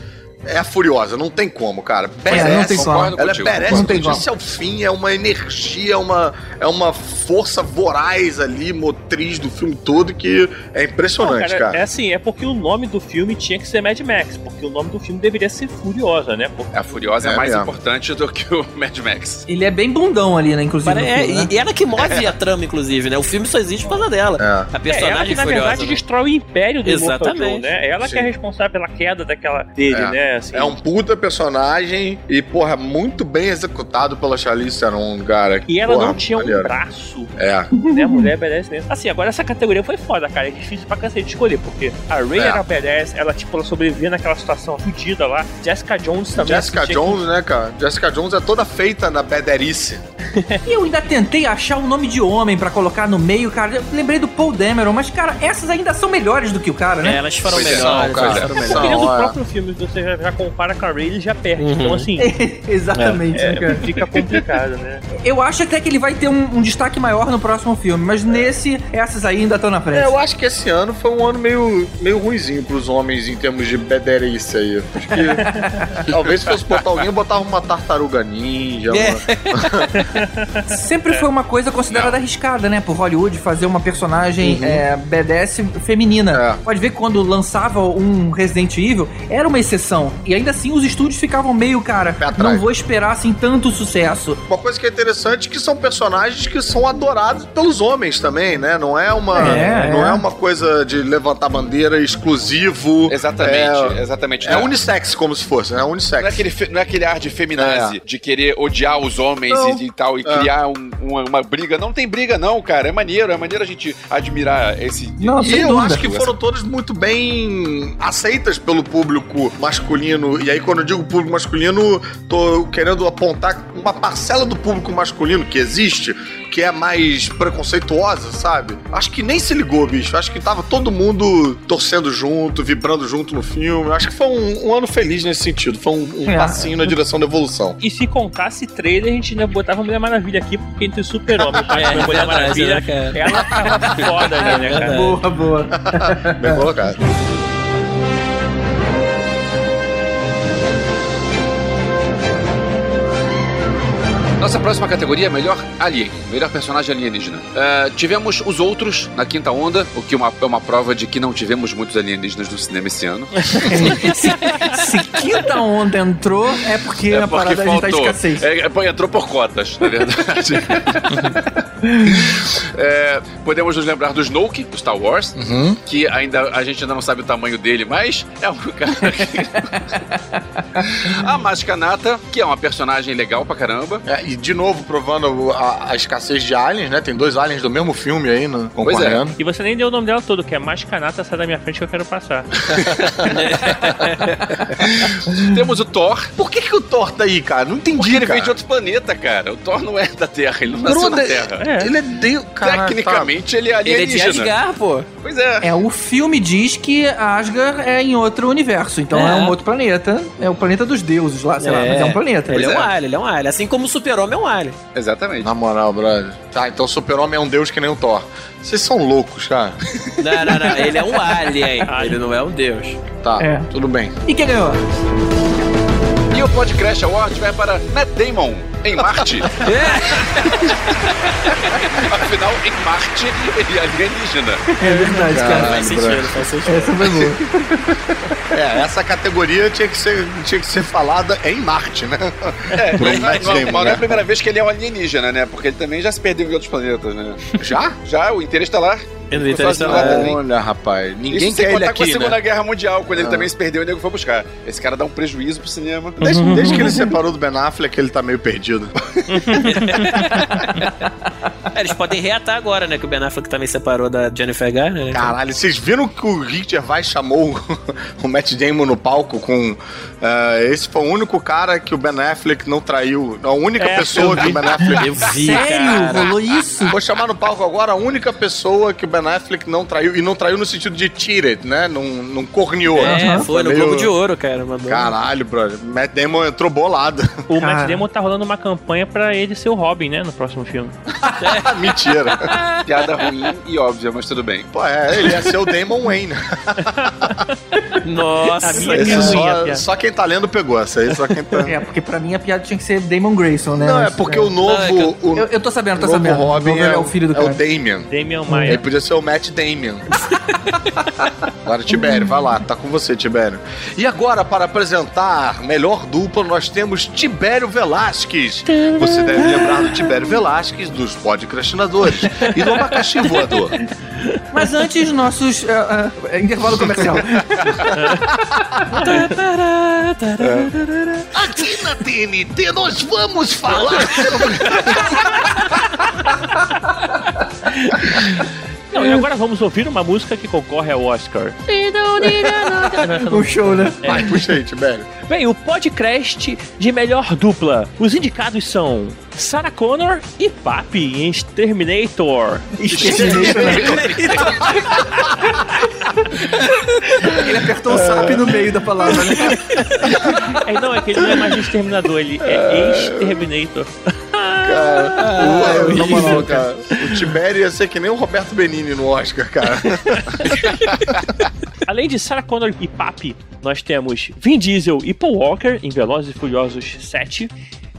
é a Furiosa. Não tem como, cara. Badass. É, não tem como. Ela é contigo. badass Não tem início ao fim. É uma energia, é uma, é uma força voraz ali, motriz do filme todo que é Não, impressionante, cara, cara. É assim, é porque o nome do filme tinha que ser Mad Max, porque o nome do filme deveria ser Furiosa, né? Porque A Furiosa é, É mais mesmo. importante do que o Mad Max. Ele é bem bundão ali, né? Inclusive. No é, filme, né? e, ela que move a trama, inclusive, né? O filme só existe por causa dela. É. A é ela personagem que, na furiosa. verdade, né? destrói o império do Exatamente. Joe, né? Ela que é Sim. responsável pela queda daquela dele, É. Assim, É um puta personagem e, porra, muito bem executado pela Charlize Theron, cara. E ela Porra, não tinha um maneiro. braço, É. né? A mulher merece mesmo. Assim, agora essa categoria foi foda, cara. É difícil pra cacete de escolher, porque a Ray É. era badass, ela, tipo, ela sobrevivia naquela situação fudida lá. Jessica Jones também. Jessica Jones, né, cara? Jessica Jones é toda feita na bederice. E eu ainda tentei achar um nome de homem pra colocar no meio, cara. Eu lembrei do Paul Dameron, mas, cara, essas ainda são melhores do que o cara, É, né? elas foram Pois é, melhores. cara. elas foram Que... É melhores. do Não, é. próprio filme, você já, já compara com a Ray, ele já perde. Uhum. Então, assim, Exatamente, né, é, cara? fica complicado, né? Eu acho até que ele vai ter um, um destaque maior no próximo filme, mas nesse, essas aí ainda estão na frente. É, eu acho que esse ano foi um ano meio, meio ruimzinho pros homens em termos de bederice aí. Acho que talvez se fosse botar alguém, eu botava uma tartaruga ninja. É. uma- Sempre foi uma coisa considerada arriscada, né? Por Hollywood fazer uma personagem é, badass feminina. É. Pode ver que quando lançava um Resident Evil, era uma exceção. E ainda assim os estúdios ficavam meio, cara, não vou esperar assim tanto sucesso. Uma coisa que é interessante é que são personagens que são adorados pelos homens também, né? Não é uma, É, não é. é uma coisa de levantar bandeira exclusivo. Exatamente, É, exatamente. é Não unissex como se fosse, né? Unissex. Não é, aquele, não é aquele ar de feminazi, de querer odiar os homens Não. e, e tal. E criar um- uma, uma briga. Não tem briga, não, cara. É maneiro, é maneiro a gente admirar esse. Não, E eu dúvida. acho que foram todas muito bem aceitas pelo público masculino. E aí, quando eu digo público masculino, tô querendo apontar uma parcela do público masculino que existe, que é mais preconceituosa, sabe? Acho que nem se ligou, bicho. Acho que tava todo mundo torcendo junto, vibrando junto no filme. Acho que foi um, um ano feliz nesse sentido. Foi um, um É. passinho na direção da evolução. E se contasse trailer, a gente ainda botava Mulher Maravilha aqui, porque entre Super-Homem e É, Mulher Maravilha, né, cara? ela tava foda ali, né, cara? Verdade. Boa, boa. Bem colocado. Nossa próxima categoria é melhor alien, melhor personagem alienígena. É, tivemos os outros na quinta onda, o que é uma, é uma prova de que não tivemos muitos alienígenas no cinema esse ano. se, se quinta onda entrou, é porque a parada a gente tá escassez. É, é, entrou por cotas, na verdade. É, podemos nos lembrar do Snoke, do Star Wars, Uhum. que ainda a gente ainda não sabe o tamanho dele, mas é um cara que... A Mascanata, que é uma personagem legal pra caramba. É, e de novo, provando a, a escassez de aliens, né? Tem dois aliens do mesmo filme aí no, Pois é. concorrendo. E você nem deu o nome dela todo, que é mais canata, sai da minha frente que eu quero passar. Temos o Thor, Por que, que o Thor tá aí, cara? Não entendi, porque ele cara. veio de outro planeta, cara. O Thor não é da Terra, ele não nasceu na Brother, Terra. É. Ele é cara. Tecnicamente, ele é Ele é de alienígena. Asgard, pô. Pois é. É, o filme diz que Asgard é em outro universo, então é, É. um outro planeta. É o planeta dos deuses lá, sei lá, mas é um planeta. Ele é, Pois um é. alien, ele é um alien. Assim como o super-homem é um alien. Exatamente. Na moral, brother. Tá, então o super-homem é um deus que nem o Thor. Vocês são loucos, cara. Não, não, não. Ele é um alien. ele não é um deus. Tá, É. tudo bem. E quem ganhou? E o Podcast Award vai para Matt Damon, em Marte. Afinal, em Marte, ele é alienígena. É verdade, cara. Caralho, Faz sentido, faz sentido. Essa foi boa. É, essa categoria tinha que ser, tinha que ser falada em Marte, né? É, não, mas não é né? a primeira vez que ele é um alienígena, né? Porque ele também já se perdeu em outros planetas, né? Já? Já, o Interestelar. Não Foi Interestelar. Olha, rapaz. Ninguém Isso quer ele contar com a aqui, Segunda né? Guerra Mundial, quando ele Ah. também se perdeu e o nego foi buscar. Esse cara dá um prejuízo pro cinema. Desde, desde que ele separou do Ben Affleck, ele tá meio perdido. É, eles podem reatar agora, né? Que o Ben Affleck também separou da Jennifer Garner. né? Caralho, vocês viram que o Rick Gervais chamou o Matt Damon no palco com... eh, esse foi o único cara que o Ben Affleck não traiu. A única É, pessoa que o Ben Affleck... Eu vi, Sério? Rolou isso? Vou chamar no palco agora a única pessoa que o Ben Affleck não traiu. E não traiu no sentido de cheated, né? Não, não corneou. É, Aham. foi no meio- Globo de Ouro, cara. Mandou. Caralho, brother. Matt Damon entrou bolado. O Cara. Matt Damon tá rolando uma campanha pra ele ser o Robin, né? No próximo filme. Mentira. Piada ruim e óbvia, mas tudo bem. Pô, é, ele ia ser o Damon Wayne. Nossa, é só, só quem tá lendo pegou essa aí, só quem tá... É, porque pra mim a piada tinha que ser Damon Grayson, né? Não, é porque o novo... Não, é que o, Eu, eu tô sabendo, o tô novo sabendo. Robin Vou ver, é, o filho do é cara. o Damian. Damian Ele Maia. podia ser o Matt Damon. agora, Tibério, vai lá, tá com você, Tibério. E agora, para apresentar melhor dupla, nós temos Tibério Velasquez. Você deve lembrar do Tibério Velasquez, dos podcastinadores e do abacaxi voador. Mas antes, nossos. é, é, intervalo comercial. Aqui na TNT nós vamos falar sobre Não, e agora vamos ouvir uma música que concorre ao Oscar. o show, né? Vai, puxa aí, Tibério. Bem, o podcast de melhor dupla. Os indicados são Sarah Connor e Papi em Exterminator. Exterminator? Ele apertou o SAP no meio da palavra, né? É, não, é que ele não é mais Exterminador, ele é Exterminator. Cara, o, na moral, cara, o Tibério ia ser que nem o Roberto Benini no Oscar, cara. Além de Sarah Connor e Papi, nós temos Vin Diesel e Paul Walker em Velozes e Furiosos 7,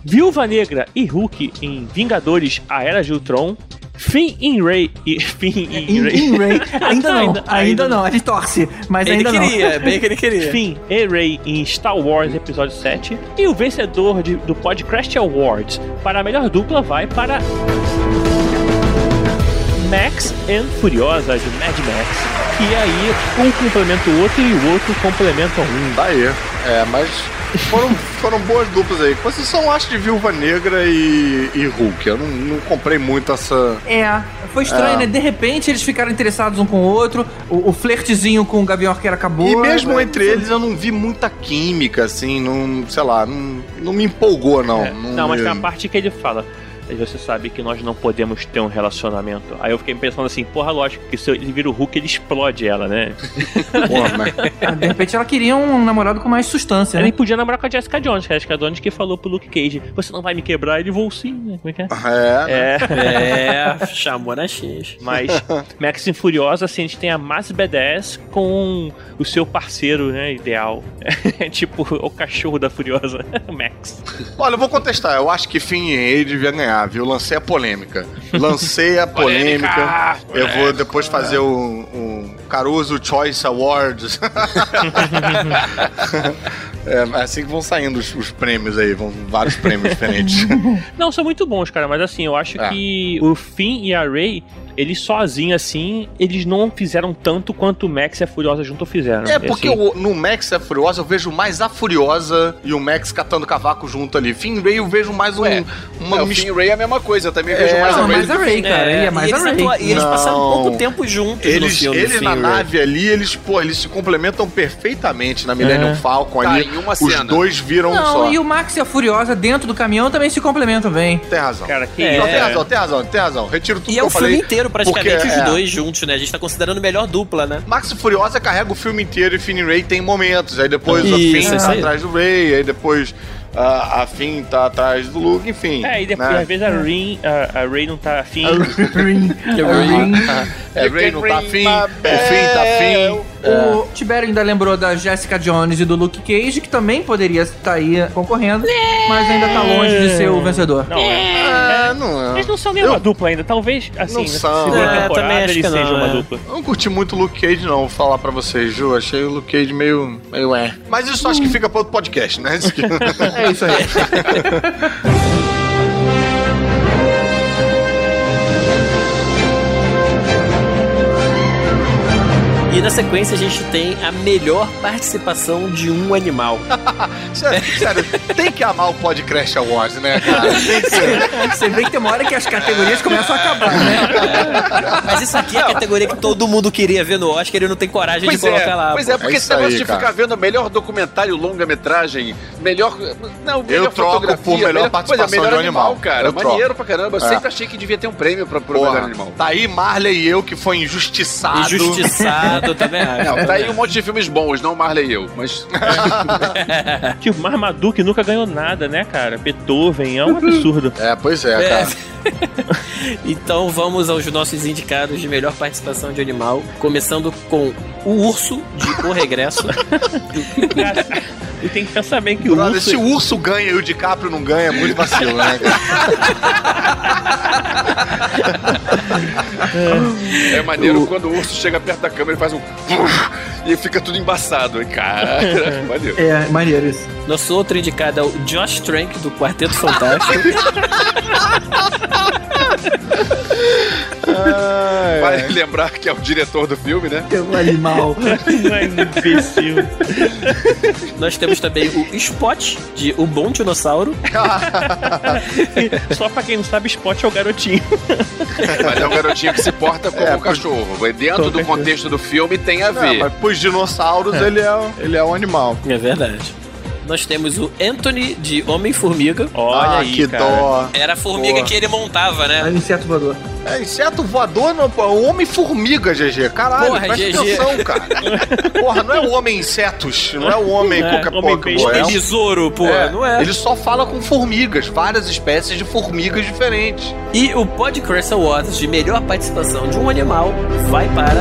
Viúva Negra e Hulk em Vingadores A Era de Ultron, Finn em Ray e Finn em In, Ray. in Ray. Ainda não, Ainda- ainda, ainda não. A gente torce, mas Ele ainda queria, bem que ele queria. Finn e Ray em Star Wars Episódio 7 e o vencedor de- do Podcast Awards para a melhor dupla vai para Max and Furiosa de Mad Max. E aí um complementa o outro e o outro complementa um. Tá aí. É, mas foram, foram boas duplas aí. Vocês só acham de Viúva Negra e, e Hulk. Eu não, não comprei muito essa. É, foi estranho, É. né? De repente eles ficaram interessados um com o outro, o, o flertezinho com o Gavião Arqueiro acabou. E mesmo né? entre eles eu não vi muita química, assim, não, sei lá, não, não me empolgou, não. É, Não, Não, mas me- tem uma parte que ele fala. "E Você sabe que nós não podemos ter um relacionamento. Aí eu fiquei pensando assim, porra, lógico, que se ele vira o Hulk, ele explode ela, né? Porra, mas- Ah, De repente ela queria um namorado com mais sustância, Ela né? nem podia namorar com a Jessica Jones, que é a Jessica Jones que falou pro Luke Cage: Você não vai me quebrar? Ele vou sim, né? Como é que é? É, É. É, chamou na X. Mas Max em Furiosa, assim, a gente tem a Mass Badass com o seu parceiro, né, ideal. É tipo o cachorro da Furiosa, Max. Olha, eu vou contestar. Eu acho que Finn e devia ganhar, viu? Lancei a polêmica. Lancei a polêmica. Eu vou depois fazer o, o Caruso Choice Awards. é assim que vão saindo os, os prêmios aí, vão vários prêmios diferentes. Não, são muito bons, cara, mas assim, eu acho É. que o Finn e a Ray, eles sozinhos, assim, eles não fizeram tanto quanto o Max e a Furiosa junto fizeram. É E, porque assim, o- no Max e a Furiosa eu vejo mais a Furiosa e o Max catando cavaco junto ali. Finn Ray eu vejo mais um, Ué, uma é, o mis- Finn Ray é a mesma coisa, eu também É, vejo mais Não, a Ray mais a o Ray, cara. É, É, mais e a Ray. atua- e eles Não. passaram pouco tempo juntos no Eles, filme. eles Finn na e Ray. nave ali, eles, pô, eles se complementam perfeitamente na Millennium É. Falcon Tá, ali. em uma Os cena. dois viram um Não, só. e o Max e a Furiosa dentro do caminhão também se complementam bem. Tem razão. Cara, que É. Não, tem razão, tem razão, tem razão. Retiro tudo E que é o eu filme falei. Inteiro, praticamente, porque, os é. dois juntos, né? A gente tá considerando melhor dupla, né? Max e Furiosa carrega o filme inteiro e Finn Ray tem momentos. Aí depois Isso, a Finn tá atrás do Ray, aí depois a, a Finn tá atrás do Luke, enfim. É, e depois, né? às vezes, a Ray, a, a Ray não tá afim. É, Ray não tá afim, o Finn tá afim. O Tibério ainda lembrou da Jessica Jones e do Luke Cage, que também poderia estar aí concorrendo, mas ainda tá longe de ser o vencedor. Não, é. É, não é. Eles não são nem uma dupla ainda. Talvez, assim, Não são. segunda É, também acho eles que não, sejam uma é. dupla. Eu não curti muito o Luke Cage, não, vou falar pra vocês, Ju. Achei o Luke Cage meio. meio é. Mas isso acho que fica pro outro podcast, né? É isso aí. E na sequência a gente tem a melhor participação de um animal. sério, sério, tem que amar o Podcast Awards, né, cara? Tem que. Você vê que tem uma hora que as categorias começam a acabar, né? Mas isso aqui é a categoria que todo mundo queria ver no Oscar e ele não tem coragem Pois de colocar é, lá. pois pô. é, porque É esse negócio aí, de cara. ficar vendo melhor documentário, longa-metragem, melhor. Não, melhor Eu troco fotografia, por melhor participação pois é, melhor de um animal, animal. cara. Eu troco. Maneiro pra caramba. Eu É. sempre achei que devia ter um prêmio pra, pro melhor Porra, animal. tá aí Marley e eu que foi injustiçado. Injustiçado, também acho. Não, tá aí um monte de filmes bons, não Marley e eu, mas. Que o Marmaduke nunca ganhou nada, né, cara? Beethoven é um absurdo. É, pois é, É. Então vamos aos nossos indicados de melhor participação de animal, começando com o urso de O Regresso. Cara, e tem que pensar bem que o Brother, urso... se o urso ganha e o DiCaprio não ganha, é muito vacilo, né, cara? É maneiro quando o urso chega perto da câmera e faz um. E fica tudo embaçado. Cara, maneiro. É, maneiro isso. Nosso outro indicado é o Josh Trank do Quarteto Fantástico. Vale lembrar que é o diretor do filme, né? É um animal. Ai, imbecil. Nós temos também o Spot de O Bom Dinossauro. Só pra quem não sabe, Spot é o garotinho. Mas é um garotinho que se porta como É, um cachorro. Dentro do contexto do filme tem a Não, ver. mas pros dinossauros ele, é, ele é um animal. É verdade. Nós temos o Anthony de Homem-Formiga. Olha ah, aí, que cara. dó. Era a formiga Porra. que ele montava, É né? um inseto voador. É inseto voador, não, pô, é o Homem-Formiga, GG. Caralho, Porra, presta GG. atenção, cara. Porra, não é o Homem-Insetos, não é o Homem É, homem peixe, pô, é um- Besouro, pô, é, não é? Ele só fala com formigas, várias espécies de formigas diferentes. E o Podcrest Awards de melhor participação de um animal vai para.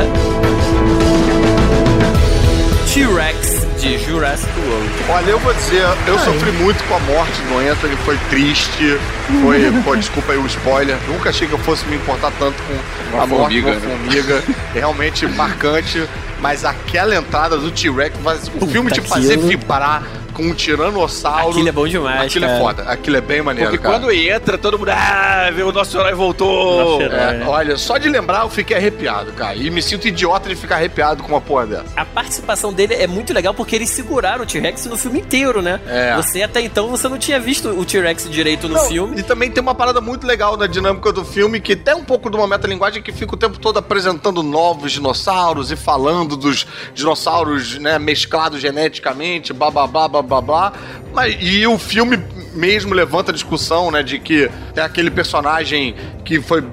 T-Rex de Jurassic World. Olha, eu vou dizer, eu sofri muito com a morte do Anthony, foi triste, foi, pô, desculpa aí o spoiler, nunca achei que eu fosse me importar tanto com Uma a morte de formiga, uma formiga, realmente marcante, mas aquela entrada do T-Rex, faz o filme te fazer aquilo. vibrar com um tiranossauro. Aquilo é bom demais, Aquilo é cara. foda. Aquilo é bem maneiro, Porque cara. quando entra, todo mundo. Ah, o nosso herói voltou. Nosso herói. É, né? olha, só de lembrar eu fiquei arrepiado, cara. E me sinto idiota de ficar arrepiado com uma porra dessa. A participação dele é muito legal porque eles seguraram o T-Rex no filme inteiro, né? É. Você até então você não tinha visto o T-Rex direito no Não, filme. E também tem uma parada muito legal na dinâmica do filme, que tem um pouco de uma metalinguagem que fica o tempo todo apresentando novos dinossauros e falando dos dinossauros, né, mesclados geneticamente, blá blá blá blá. Mas, e o filme mesmo levanta a discussão, né, de que tem aquele personagem que foi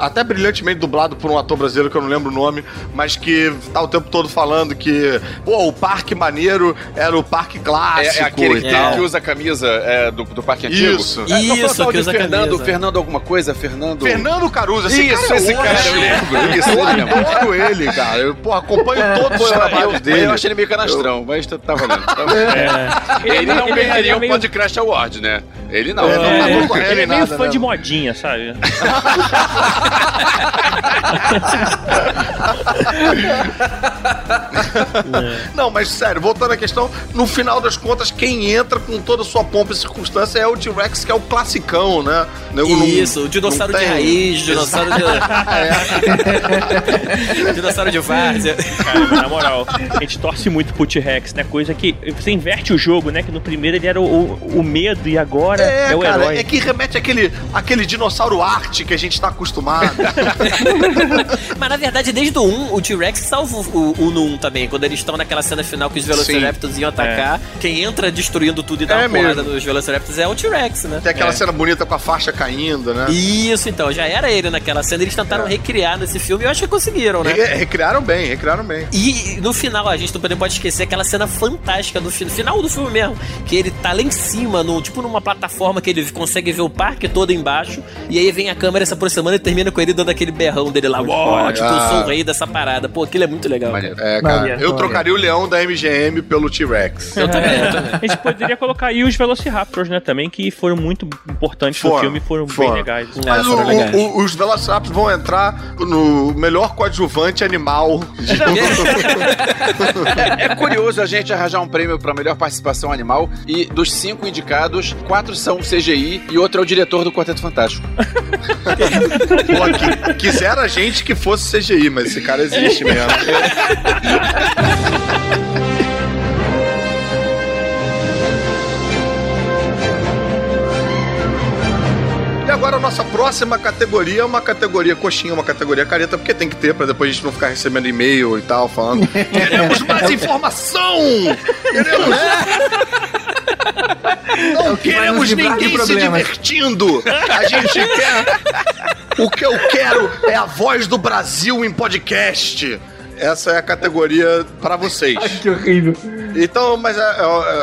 até brilhantemente dublado por um ator brasileiro que eu não lembro o nome, mas que tá o tempo todo falando que, pô, o parque maneiro era o parque clássico É, é aquele e que, tal. que usa a camisa é, do, do parque antigo? Isso. É, não Isso, o que de usa Fernando, camisa. Fernando alguma coisa? Fernando... Fernando Caruso, esse Isso, cara é esse cara, eu lembro. Isso, eu eu adoro ele, cara. Eu, pô, acompanho todos os Pô, eu, trabalhos eu, dele. eu achei ele meio canastrão, mas tá, tá valendo. Tá valendo. Ele, Ele não ele- ele ganharia é um meio- podcast award, né? Ele não. É, não É, tá ele, ele é meio nada, fã né? de modinha, sabe? Não, mas sério, voltando à questão, no final das contas, quem entra com toda a sua pompa e circunstância é o T-Rex, que é o classicão, né? Eu não- Isso, o dinossauro não de raiz, dinossauro de. dinossauro de várzea. Cara, na moral, a gente torce muito pro T-Rex, né? Coisa que você inverte o jogo, né? Que no primeiro ele era o, o- o medo e agora é, É, o cara, herói. é que remete àquele, àquele dinossauro arte que a gente tá acostumado. Mas na verdade, desde o 1, o T-Rex salva o, o no 1 também. Quando eles estão naquela cena final que os Velociraptors iam atacar, quem entra destruindo tudo e dá É uma porrada mesmo. nos Velociraptors é o T-Rex, né? Tem aquela É. cena bonita com a faixa caindo, né? Isso, então, já era ele naquela cena. Eles tentaram recriar nesse filme e eu acho que conseguiram, né? Re- Recriaram bem, recriaram bem. E no final, a gente não pode- pode esquecer aquela cena fantástica do fi- final do filme mesmo. Que ele tá lá em cima, no, tipo numa plataforma que ele consegue ver o parque todo embaixo. E aí vem a câmera se aproximando e termina com ele dando aquele berrão dele lá. Uau, tipo, eu sou o rei dessa parada. Pô, aquilo é muito legal. É, cara, Maneiro, eu trocaria o leão da MGM pelo T-Rex. Eu também, eu também. A gente poderia colocar aí os Velociraptors, né? Também, que foram muito importantes no Foram, filme, foram, foram. bem legais. Mas É, o- legais. o- os Velociraptors vão entrar no melhor coadjuvante animal. de- É curioso a gente arranjar um prêmio pra melhor participação animal e dos cinco indicados, quatro são CGI e outro é o diretor do Quarteto Fantástico. Pô, que, quisera a gente que fosse CGI, mas esse cara existe mesmo. E agora a nossa próxima categoria é uma categoria coxinha, uma categoria careta, porque tem que ter, pra depois a gente não ficar recebendo e-mail e tal, falando queremos mais informação! Queremos... Não que vai queremos ninguém se divertindo! A gente quer... O que eu quero é a voz do Brasil em podcast. Essa é a categoria pra vocês. Que horrível. Então, mas é, é,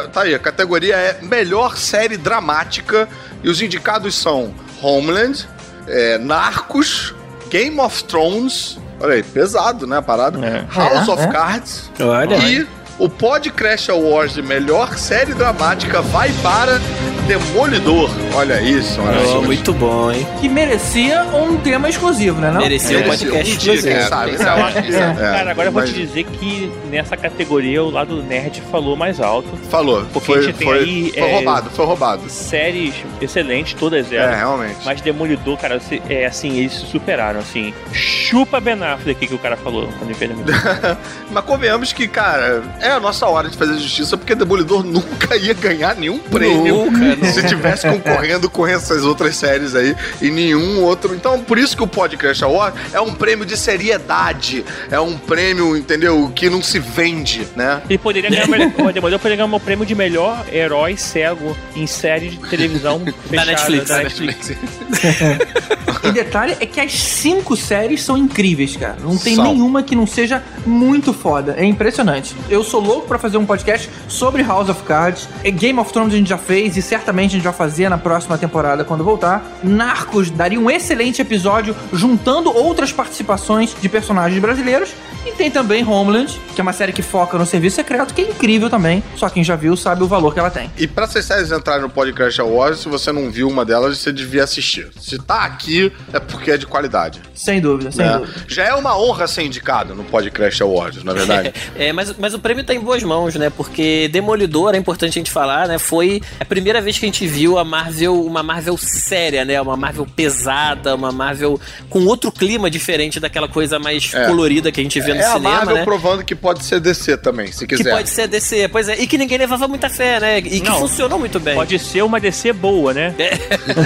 é, tá aí, a categoria é melhor série dramática e os indicados são Homeland, é, Narcos, Game of Thrones, olha aí, pesado, né, a parada, É. House É, of é. Cards Olha. e o Podcast Awards de melhor série dramática vai para Demolidor. Olha isso, olha Oh, isso. muito bom, hein? Que merecia um tema exclusivo, né? Não? Merecia um Merecia podcast um dia, exclusivo. quem sabe, Quem né? sabe? É, Cara, agora eu vou te dizer que nessa categoria o lado nerd falou mais alto. Falou, Porque a foi, gente tem foi, aí, foi é, roubado, foi roubado. Séries excelentes, todas É, elas. realmente. Mas Demolidor, cara, é assim, eles se superaram, assim. Chupa Ben Affleck que o cara falou quando ele fez. Mas convenhamos que, cara, é a nossa hora de fazer justiça, porque Demolidor nunca ia ganhar nenhum prêmio Nunca, se tivesse concorrendo com essas outras séries aí e nenhum outro. Então, por isso que o Podcast Award é um prêmio de seriedade, é um prêmio, entendeu, que não se vende, né? Ele poderia ganhar o Demolidor poderia ganhar o prêmio de melhor herói cego em série de televisão fechada Netflix. da Da Netflix. E detalhe é que as cinco séries são incríveis, cara. Não tem São. nenhuma que não seja muito foda. É impressionante. Eu sou louco pra fazer um podcast sobre House of Cards. É, Game of Thrones a gente já fez e certamente a gente vai fazer na próxima temporada quando voltar. Narcos daria um excelente episódio juntando outras participações de personagens brasileiros. E tem também Homeland, que é uma série que foca no serviço secreto, que é incrível também. Só quem já viu sabe o valor que ela tem. E pra essas séries entrarem no Podcast Awards, se você não viu uma delas, você devia assistir. Se tá aqui, é porque é de qualidade. Sem dúvida, sem né? dúvida. Já é uma honra ser indicado no Podcast Awards, na verdade. É, mas, mas o prêmio tá em boas mãos, né? Porque Demolidor, é importante a gente falar, né? Foi a primeira vez que a gente viu a Marvel, uma Marvel séria, né? Uma Marvel pesada, uma Marvel com outro clima diferente daquela coisa mais É. colorida que a gente vê no é a cinema, Marvel né? provando que pode ser DC também, se Que quiser. pode ser DC, pois é. E que ninguém levava muita fé, né? E que Não. funcionou muito bem. Pode ser uma DC boa, né?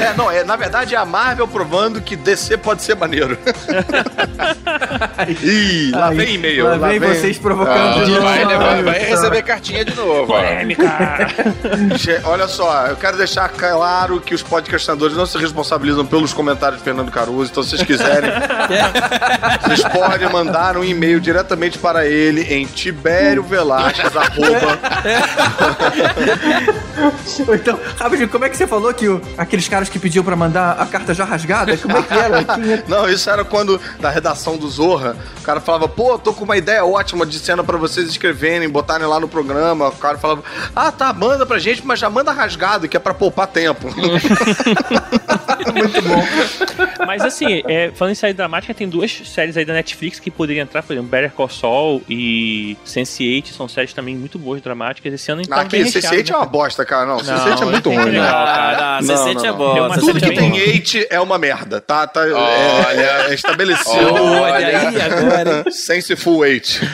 É, não, é, na verdade é a Marvel provando que DC pode ser maneiro. Ih, lá Aí, vem e-mail. Lá vem vocês provocando Ah, de novo. vai, né, vai, vai Ai, receber cartinha de novo. Polêmica! Olha só, eu quero deixar claro que os podcastadores não se responsabilizam pelos comentários de Fernando Caruso, então se vocês quiserem, vocês podem mandar um e-mail diretamente para ele em Tibério Velasquez, arroba, Ou então, rapidinho, como é que você falou que o- aqueles caras que pediam pra mandar a carta já rasgada, como é que era? Não, isso era quando, na redação do Zorra, o cara falava, pô, tô com uma ideia ótima de cena pra vocês escreverem, botarem lá no programa. O cara falava, ah, tá, manda pra gente, mas já manda rasgado, que é pra poupar tempo. Muito bom. Mas assim, é, falando em série dramática, tem duas séries aí da Netflix que poderiam entrar, por exemplo, Better Call Saul e Sense8, são séries também muito boas, dramáticas. Esse ano a gente tá Aqui, bem recheado, Sense8 é né? uma bosta, cara. Não, Não, Sense8 é muito ruim, que né? legal. Ah, não, Não, C7 não, é C7 Tudo que é tem bom. tem hate é uma merda, tá? tá Olha. é, é estabelecido. Olha aí agora. Senseful hate.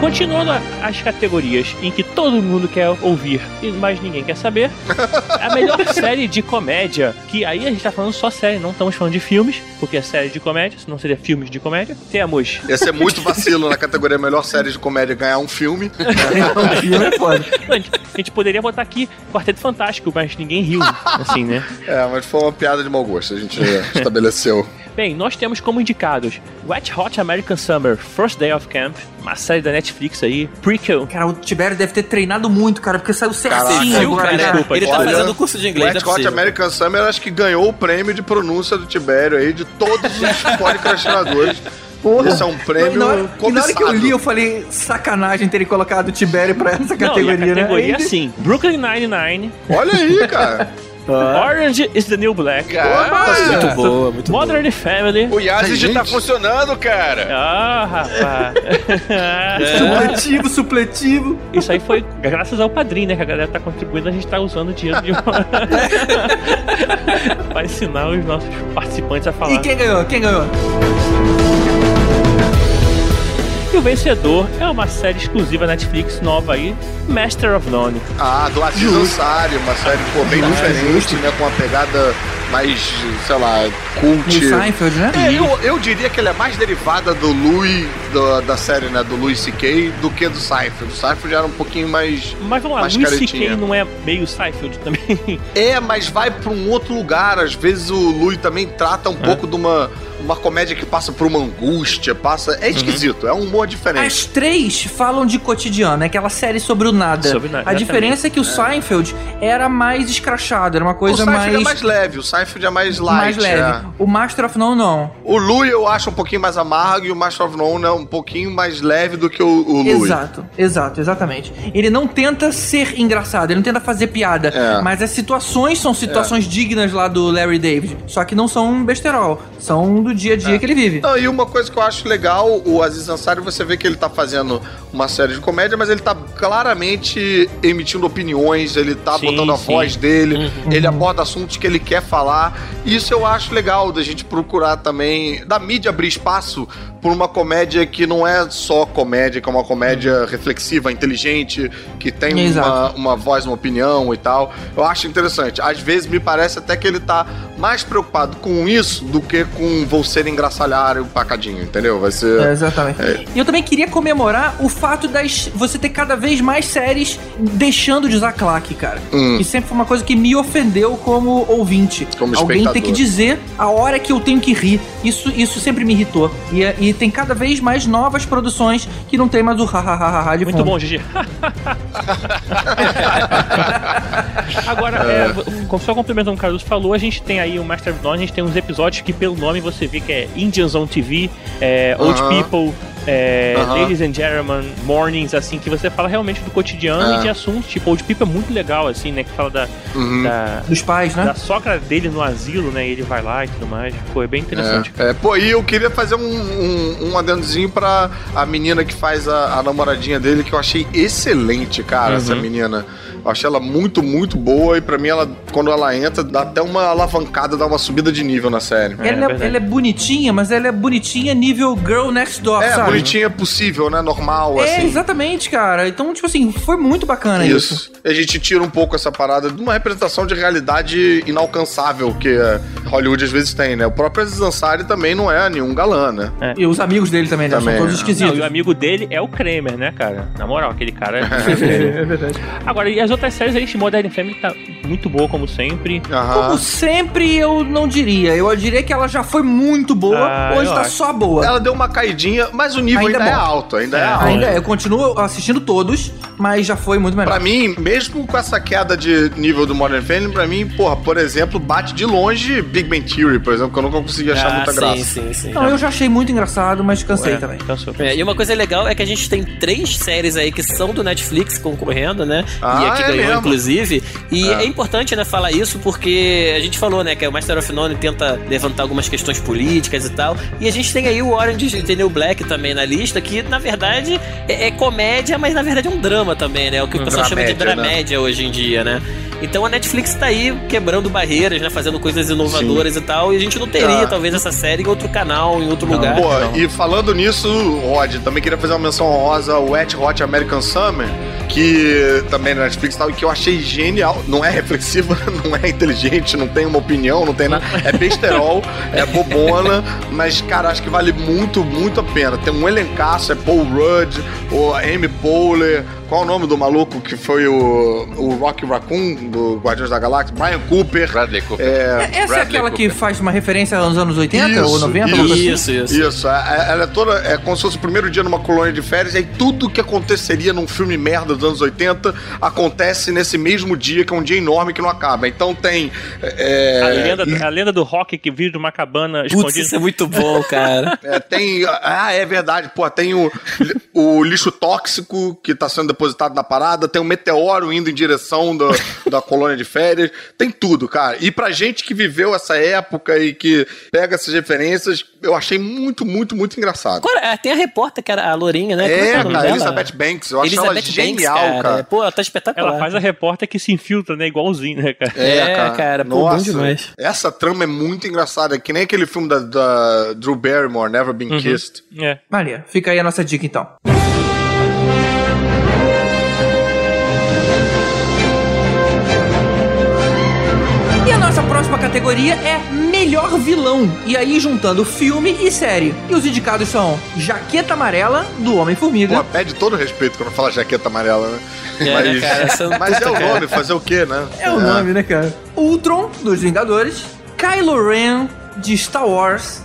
Continuando as categorias em que todo mundo quer ouvir, e mas ninguém quer saber, a melhor série de comédia, que aí a gente tá falando só série, não estamos falando de filmes, porque é série de comédia, senão seria filmes de comédia. Temos Ia ser muito vacilo na categoria melhor série de comédia ganhar um filme. O filme é foda. A gente, a gente poderia botar aqui Quarteto Fantástico, mas ninguém riu, assim, né? É, mas foi uma piada de mau gosto, a gente estabeleceu. Bem, nós temos como indicados Wet Hot American Summer, First Day of Camp, uma série da Netflix aí, prequel. Cara, o Tibério deve ter treinado muito, cara, porque saiu certinho cara, cara. desculpa, ele tá Olha, fazendo curso de inglês, não é possível. American Summer acho que ganhou o prêmio de pronúncia do Tibério aí de todos os podcastinadores. Porra. Isso é um prêmio E na, hora, e na hora que eu li, eu falei, sacanagem terem colocado o Tibério pra essa Não, categoria, a categoria né? é assim, Brooklyn Nine-Nine, Olha aí, cara. Orange is the New Black, Muito boa, muito boa. Modern Family. O Yazid tá funcionando, cara. Ah, rapaz. Supletivo, supletivo. Isso aí foi graças ao padrinho, né? Que a galera tá contribuindo, a gente tá usando o dinheiro de Pra ensinar os nossos participantes a falar. E quem ganhou? Quem ganhou? E o vencedor é uma série exclusiva Netflix nova aí, Master of None. Ah, do Ansari, uma série pô, bem diferente, né? Com uma pegada mais, sei lá, O cult. Seinfeld, né? É, eu, eu diria que ela é mais derivada do Louis, do- da série, né, do Louis C.K., do que do Seinfeld. O Seinfeld era um pouquinho mais... Mas vamos lá, Mais Louis. C.K. não é meio Seinfeld também? É, mas vai pra um outro lugar. Às vezes o Louis também trata um pouco de uma, uma comédia que passa por uma angústia, passa... É esquisito, é um humor diferente. As três falam de cotidiano, é aquela série sobre o nada. Sobre nada, A diferença é que o Seinfeld era mais escrachado, era uma O coisa Seinfeld mais, é mais leve, o Seinfeld é mais light. mais leve. é. O Master of None não. O Louis eu acho um pouquinho mais amargo e o Master of None é um pouquinho mais leve do que o, o Louis. Exato, exato, exatamente. Ele não tenta ser engraçado, ele não tenta fazer piada, É. mas as situações são situações dignas lá do Larry David, só que não são um besterol, são do dia a É. dia que ele vive. Não, e uma coisa que eu acho legal, o Aziz Ansari, você vê que ele tá fazendo uma série de comédia, mas ele tá claramente emitindo opiniões, ele tá Sim, botando a sim. voz dele, ele aborda assuntos que ele quer falar. E isso eu acho legal da gente procurar também, da mídia abrir espaço por uma comédia que não é só comédia, que é uma comédia reflexiva, inteligente, que tem uma, uma voz, uma opinião e tal. Eu acho interessante. Às vezes me parece até que ele tá mais preocupado com isso do que com vou ser engraçalhar o pacadinho, entendeu? Vai ser. É, exatamente. E eu também queria comemorar o fato das você ter cada vez mais séries deixando de usar claque, cara. Hum. Que sempre foi uma coisa que me ofendeu como ouvinte. Como Alguém tem que dizer a hora que eu tenho que rir. Isso, isso sempre me irritou. E, e tem cada vez mais novas produções que não tem mais o ha-ha-ha-ha de Muito fundo. bom, Gigi. Agora, é, como só complementando o que o Carlos falou, a gente tem aí o Master of None, a gente tem uns episódios que pelo nome você vê que é Indians on TV, é, Old Aham. People, é, Aham. Ladies and Gentlemen, Mornings, assim, que você fala realmente do cotidiano Ah. e de assuntos. Tipo, Old People é muito legal, assim, né? Que fala da, Uhum. da, Dos pais, né? da sogra dele no asilo, né? E ele vai lá e tudo mais. Pô, é bem interessante. É, é, pô, e eu queria fazer um, um, um adendozinho pra a menina que faz a, a namoradinha dele, que eu achei excelente, cara, essa Uhum. menina. Eu achei ela muito, muito boa e pra mim, ela, quando ela entra, dá até uma alavancada, dá uma subida de nível na série. É, ela, é, verdade. ela é bonitinha, mas ela é bonitinha nível Girl Next Door, É, sabe? Bonitinha é possível, né? Normal, É, assim. exatamente, cara. Então, tipo assim, foi muito bacana isso. Isso. A gente tira um pouco essa parada de uma representação de realidade inalcançável que eh, Hollywood às vezes tem, né? O próprio Aziz Ansari também não é nenhum galã, né? E os amigos dele também, né? Também, São todos é. Não, esquisitos. e o amigo dele é o Kramer, né, cara? Na moral, aquele cara. É verdade. Agora, e as outras séries aí, Modern Family tá muito boa, como sempre. Aham. Como sempre, eu não diria. Eu diria que ela já foi muito boa, Ah, hoje tá acho. só boa. Ela deu uma caidinha, mas o nível Ainda ainda, é é, bom. alto, ainda é, É, alto. Ainda é, eu continuo assistindo todos, mas já foi muito melhor. Pra mim, mesmo com essa queda de nível do Modern Family, pra mim, porra, por exemplo, bate de longe Big Bang Theory, por exemplo, que eu nunca consegui achar Ah, muita sim, graça. sim, sim. Não, eu já achei muito engraçado, mas cansei É, também. Cansou. É, e uma coisa legal é que a gente tem três séries aí que são do Netflix concorrendo, né? Ah, e aqui é ganhou, mesmo? inclusive. E é. importante, né, falar isso porque a gente falou, né, que o Master of None tenta levantar algumas questões políticas e tal. E a gente tem aí o Orange is the New Black também na lista, que na verdade é, é comédia, mas na verdade é um drama também, né? O que o pessoal chama de Dramédia, né? hoje em dia, né? Então a Netflix tá aí quebrando barreiras, né? Fazendo coisas inovadoras e tal. E a gente não teria, Ah. talvez, essa série em outro canal, em outro lugar. Pô, e falando nisso, Rod, também queria fazer uma menção honrosa ao Wet Hot American Summer, que também na Netflix tal, que eu achei genial. Não é reflexiva, não é inteligente, não tem uma opinião, não tem nada. É besterol, é bobona, mas, cara, acho que vale muito, muito a pena. Tem um elencaço, é Paul Rudd, o Amy Poehler, qual o nome do maluco que foi o, o Rocky Raccoon do Guardiões da Galáxia? Brian Cooper. Bradley Cooper. É, Essa é Bradley aquela que Cooper. faz uma referência aos anos 80 ou Isso, 90? uma coisa assim? Isso, isso. Isso, é- ela é toda. É como se fosse o primeiro dia numa colônia de férias, e aí tudo que aconteceria num filme merda dos anos 80 acontece nesse mesmo dia, que é um dia enorme que não acaba. Então tem. é, A, lenda, a lenda do rock que vive numa cabana Putz, escondida. isso é muito bom, cara. é, tem. Ah, é verdade. Pô, tem o, o lixo tóxico que tá sendo depositado na parada, tem um meteoro indo em direção do- da colônia de férias. Tem tudo, cara. E pra gente que viveu essa época e que pega essas referências, eu achei muito, muito, muito engraçado. Agora, é, tem a repórter, que era a Lourinha, né? É, o nome cara? Elizabeth Banks. Eu acho ela Elizabeth genial, Banks, cara. Pô, ela tá espetacular. Ela faz a repórter que se infiltra, né? Igualzinho, né, cara? É, cara, pô, bom demais. Essa trama é muito engraçada. É que nem aquele filme da, da Drew Barrymore, Never Been Kissed. É. Maria, fica aí a nossa dica então. Próxima categoria é Melhor Vilão. E aí juntando filme e série. E os indicados são Jaqueta Amarela, do Pô, Homem-Formiga. pede todo respeito quando fala jaqueta amarela, né? É, né, cara, essa- mas é o nome, fazer o quê, né? É o nome, né, cara? Ultron, dos Vingadores. Kylo Ren, de Star Wars.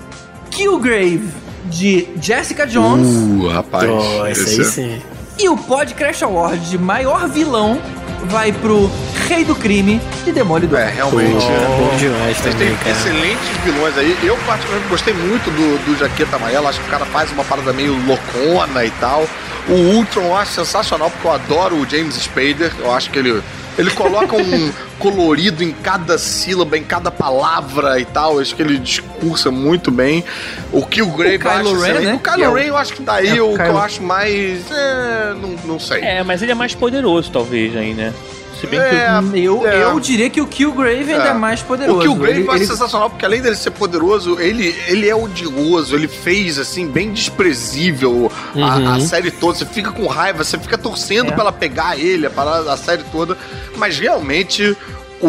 Killgrave, de Jessica Jones. Uh, rapaz. Pô, esse aí esse- sim. E o Podcast Award de maior vilão vai pro Rei do Crime de Demolidor. É, realmente. é. Bom demais Vocês também, têm cara. excelentes vilões aí. Eu, particularmente, gostei muito do, do Jaqueta Amarela. Acho que o cara faz uma parada meio loucona e tal. O Ultron eu acho sensacional, porque eu adoro o James Spader. Eu acho que ele, ele coloca um colorido em cada sílaba, em cada palavra e tal. Eu acho que ele discursa muito bem. O Killgrave O Kylo eu acho Ren, né? O Kylo Que é o- Ren eu acho que daí é o o que eu acho mais... É, não, não sei. É, mas ele é mais poderoso, talvez, aí, né? Se bem que. É, Eu, é. eu diria que o Killgrave ainda é, É. mais poderoso. O Killgrave Ele- acho ele- sensacional, porque além dele ser poderoso, ele, ele é odioso, ele fez, assim, bem desprezível a, a série toda. Você fica com raiva, você fica torcendo É. pra ela pegar ele, a, parada- a série toda. Mas realmente,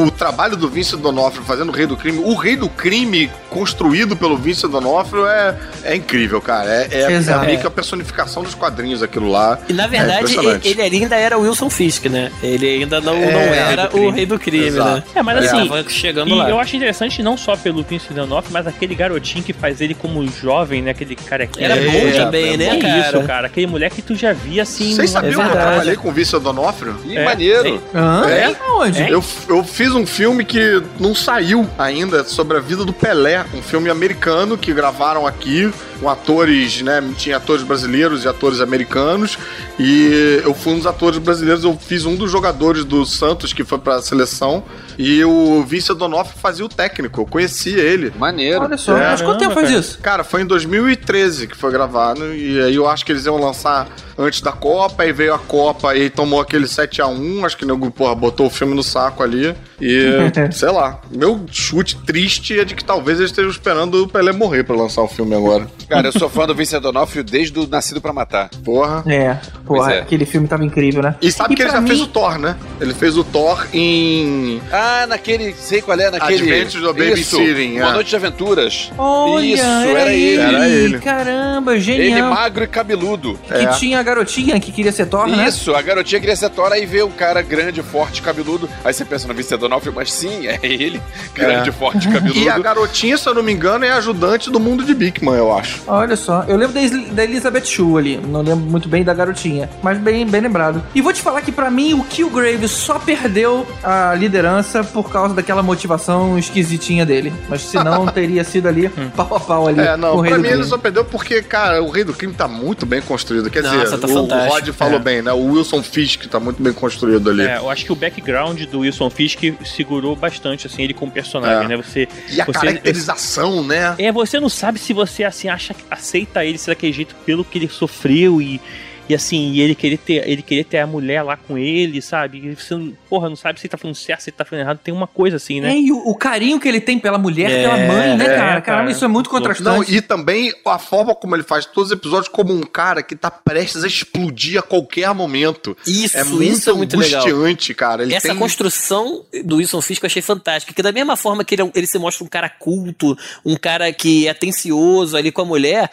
o trabalho do Vincent D'Onofrio fazendo o Rei do Crime, o Rei do Crime construído pelo Vincent D'Onofrio é, é incrível, cara. É, é, é Exato. meio que a personificação dos quadrinhos aquilo lá. E na É verdade, impressionante. ele, ele ainda era Wilson Fisk, né? Ele ainda não, É, não rei era do crime. o rei do crime, Exato. né? É, mas assim, chegando E lá. eu acho interessante não só pelo Vincent D'Onofrio, mas aquele garotinho que faz ele como jovem, né? Aquele carequinha. Era É, bom é, também, é né, Que cara? isso, cara. Aquele moleque que tu já via assim. Vocês sabiam é que eu trabalhei com o Vincent D'Onofrio? É. maneiro. É? Aonde? Eu, eu fiz um filme que não saiu ainda sobre a vida do Pelé, um filme americano que gravaram aqui com atores, né? Tinha atores brasileiros e atores americanos. E eu fui um dos atores brasileiros, eu fiz um dos jogadores do Santos que foi pra seleção. E o Vincent D'Onofrio fazia o técnico, eu conhecia ele. Maneiro. Olha só, É. mas quanto tempo faz isso? Cara, foi em 2013 que foi gravado, e aí eu acho que eles iam lançar antes da Copa, aí veio a Copa e tomou aquele 7x1, acho que o nego, porra, botou o filme no saco ali, e sei lá, meu chute triste é de que talvez eles estejam esperando o Pelé morrer pra lançar o filme agora. Cara, eu sou fã do Vincent D'Onofrio desde o Nascido pra Matar. Porra. É, porra, é. aquele filme tava incrível, né? E sabe que ele já mim- fez o Thor, né? Ele fez o Thor em Ah, naquele. Sei qual é, naquele. Adventures of Isso, Babysitting, Uma é. Noite de Aventuras. Olha, Isso, era, era ele. ele. Era ele. Caramba, Ele genial. magro e cabeludo. Que É. tinha a garotinha que queria ser Thor, né? Isso, a garotinha queria ser Thor, aí vê um cara grande, forte, cabeludo. Aí você pensa no Vincent D'Onofrio, mas sim, é ele. Grande, É. forte, cabeludo. E a garotinha, se eu não me engano, é ajudante do mundo de Bigman, eu acho. Olha só, eu lembro da, Elizabeth Shue ali, não lembro muito bem da garotinha, mas bem, bem lembrado. E vou te falar que pra mim o Killgrave só perdeu a liderança por causa daquela motivação esquisitinha dele. Mas senão teria sido ali pau a pau ali. É, com não, o Rei pra do mim Crime. ele só perdeu porque, cara, o Rei do Crime tá muito bem construído. Quer Nossa, dizer, tá o, o. Rod falou É. bem, né? O Wilson Fisk tá muito bem construído ali. É, eu acho que o background do Wilson Fisk segurou bastante, assim, ele como personagem, É. né? Você. E a você, caracterização, né? É, você não sabe se você, assim, acha, aceita ele se daquele jeito pelo que ele sofreu e. E assim, e ele querer ter, ele querer ter a mulher lá com ele, sabe? E você, não- porra, não sabe se ele tá falando certo, se ele tá falando errado. Tem uma coisa assim, né? É, e o, o carinho que ele tem pela mulher, É, pela mãe, né, é, cara? cara. Caramba, isso é muito Não, contrastante. e também a forma como ele faz todos os episódios como um cara que tá prestes a explodir a qualquer momento. Isso, é muito isso é muito legal. angustiante, cara. Ele Essa tem... construção do Wilson Fisk eu achei fantástica. Que da mesma forma que ele, é ele se mostra um cara culto, um cara que é atencioso ali com a mulher,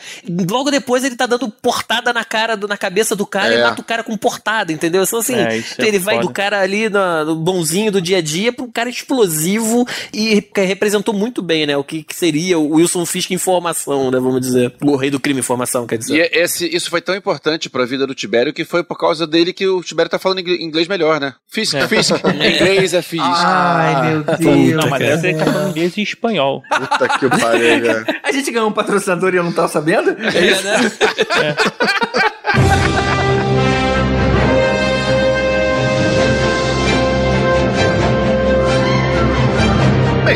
logo depois ele tá dando portada na cara, do- na cabeça do cara É. e mata o cara com portada, entendeu? Então assim, É, é ele vai foda. do cara ali na- no bonzinho do dia a dia pro cara explosivo e que representou muito bem, né? O que, que seria o Wilson Fisk em formação, né? Vamos dizer. O rei do crime em formação, quer dizer. E é, esse, isso foi tão importante pra vida do Tibério que foi por causa dele que o Tibério tá falando ingl- inglês melhor, né? Fisk, Fisk. Em inglês é Fisk. Ai, meu Deus. Não, mas cara. essa ele tá falando inglês e espanhol. Puta que pariu. A gente ganhou um patrocinador e eu não tava sabendo? É isso? né? Bem,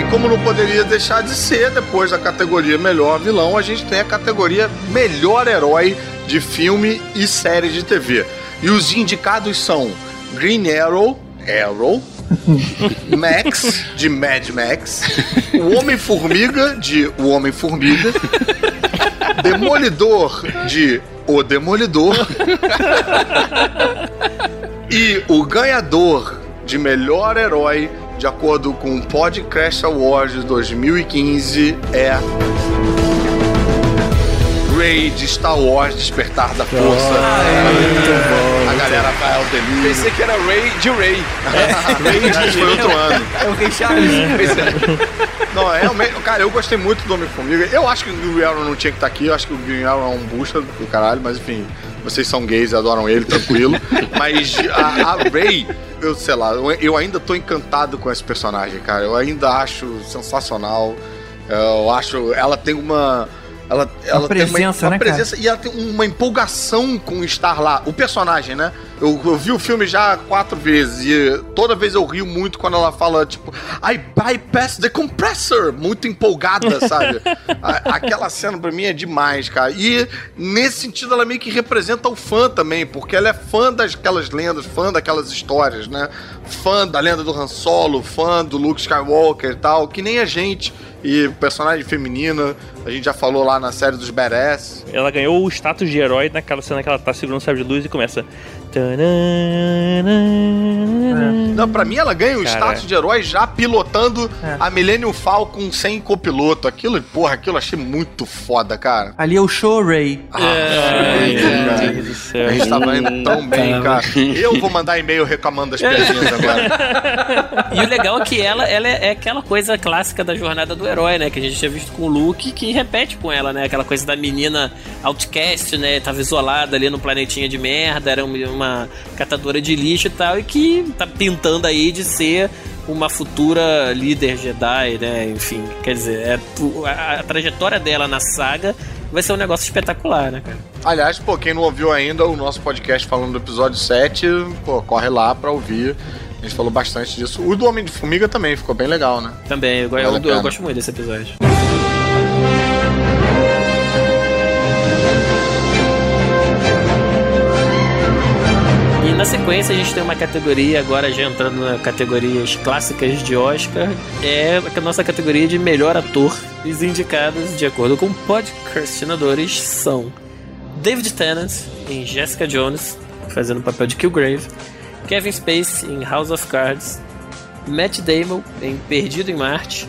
como não poderia deixar de ser, depois da categoria melhor vilão, a gente tem a categoria melhor herói de filme e série de TV. E os indicados são Green Arrow, Arrow, Max, de Mad Max, o Homem-Formiga, de O Homem-Formiga, Demolidor, de O Demolidor, e o ganhador de melhor herói, de acordo com o Podcast Awards 2015, é. Rey de Star Wars Despertar da Força. A galera vai ao delírio. Pensei que era Ray de Ray. Ray foi outro ano. É o Rei Charles. Não, é realmente. Cara, eu gostei muito do Homem-Formiga. Eu acho que o Green Arrow não tinha que estar aqui. Eu acho que o Green Arrow é um busta do caralho, mas enfim. Vocês são gays e adoram ele, tranquilo. mas a, a Ray, eu sei lá, eu, eu ainda tô encantado com esse personagem, cara. Eu ainda acho sensacional. Eu acho. Ela tem uma. Ela, ela tem presença, uma, uma né, cara? presença e ela tem uma empolgação com estar lá. O personagem, né? Eu, eu vi o filme já quatro vezes e toda vez eu rio muito quando ela fala, tipo, I bypass the compressor. Muito empolgada, sabe? A- aquela cena pra mim é demais, cara. E nesse sentido ela meio que representa o fã também, porque ela é fã daquelas lendas, fã daquelas histórias, né? Fã da lenda do Han Solo, fã do Luke Skywalker e tal, que nem a gente. E personagem feminina, a gente já falou lá na série dos Badass. Ela ganhou o status de herói naquela cena que ela tá segurando o sabre de luz e começa. Não, pra mim ela ganha o Cara. status de herói já pilotando É. a Millennium Falcon sem copiloto. Aquilo, porra, aquilo achei muito foda, cara. Ali é o show Ray. Ah, cara. Deus do céu. A gente tava indo tão bem, cara. Eu vou mandar e-mail reclamando das piadinhas agora. E o legal é que ela, ela é, é aquela coisa clássica da jornada do herói, né? Que a gente tinha visto com o Luke, que repete com ela, né? Aquela coisa da menina outcast, né? Tava isolada ali no planetinha de merda, era uma, uma catadora de lixo e tal, e que tá pintando aí de ser uma futura líder Jedi, né? Enfim, quer dizer, é, a, a trajetória dela na saga vai ser um negócio espetacular, né, cara? Aliás, pô, quem não ouviu ainda o nosso podcast falando do episódio 7, pô, corre lá pra ouvir. A gente falou bastante disso. O do Homem de Formiga também ficou bem legal, né? Também, eu, eu- eu gosto muito desse episódio. Sequência a gente tem uma categoria, agora já entrando nas categorias clássicas de Oscar, é a nossa categoria de melhor ator. Os indicados, de acordo com podcastinadores, são David Tennant em Jessica Jones, fazendo o papel de Killgrave, Kevin Spacey em House of Cards, Matt Damon em Perdido em Marte,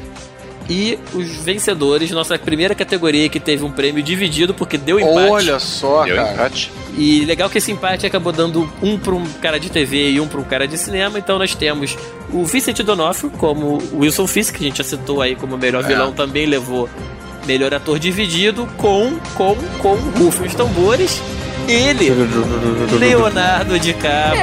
e os vencedores, nossa primeira categoria que teve um prêmio dividido porque deu empate. Olha só, Deu cara. empate. E legal que esse empate acabou dando um para um cara de TV e um para um cara de cinema. Então nós temos o Vincent D'Onofrio como Wilson Fisk, que a gente já citou aí como melhor vilão, também levou melhor ator dividido com com com Rufem os tambores. Ele, Leonardo DiCaprio.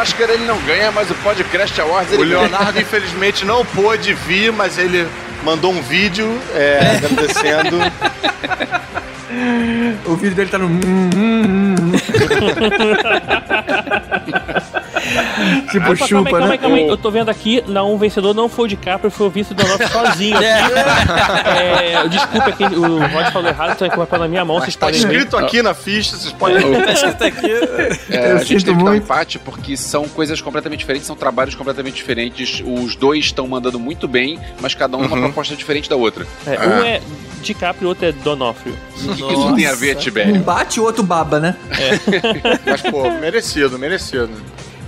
Oscar ele não ganha, mas o Podcast Awards ele O Leonardo, infelizmente, não pôde vir, mas ele mandou um vídeo é, agradecendo. O vídeo dele tá no. tipo, Opa, calma aí, chupa, calma né? aí, calma aí. Eu tô vendo aqui, não, o vencedor não foi o DiCaprio, foi o Vincent D'Onofrio sozinho. aqui. É, desculpa que o Rod falou errado, então é vai na minha mão, Mas vocês tá podem ver. escrito aqui na ficha, vocês podem. É, Eu a gente teve que dar um empate porque são coisas completamente diferentes, são trabalhos completamente diferentes. Os dois estão mandando muito bem, mas cada um tem uma proposta diferente da outra. É, um é DiCaprio, o outro é D'Onofrio. O que isso tem a ver, Um Tibério? bate o outro baba, né? Mas, pô, merecido, merecido.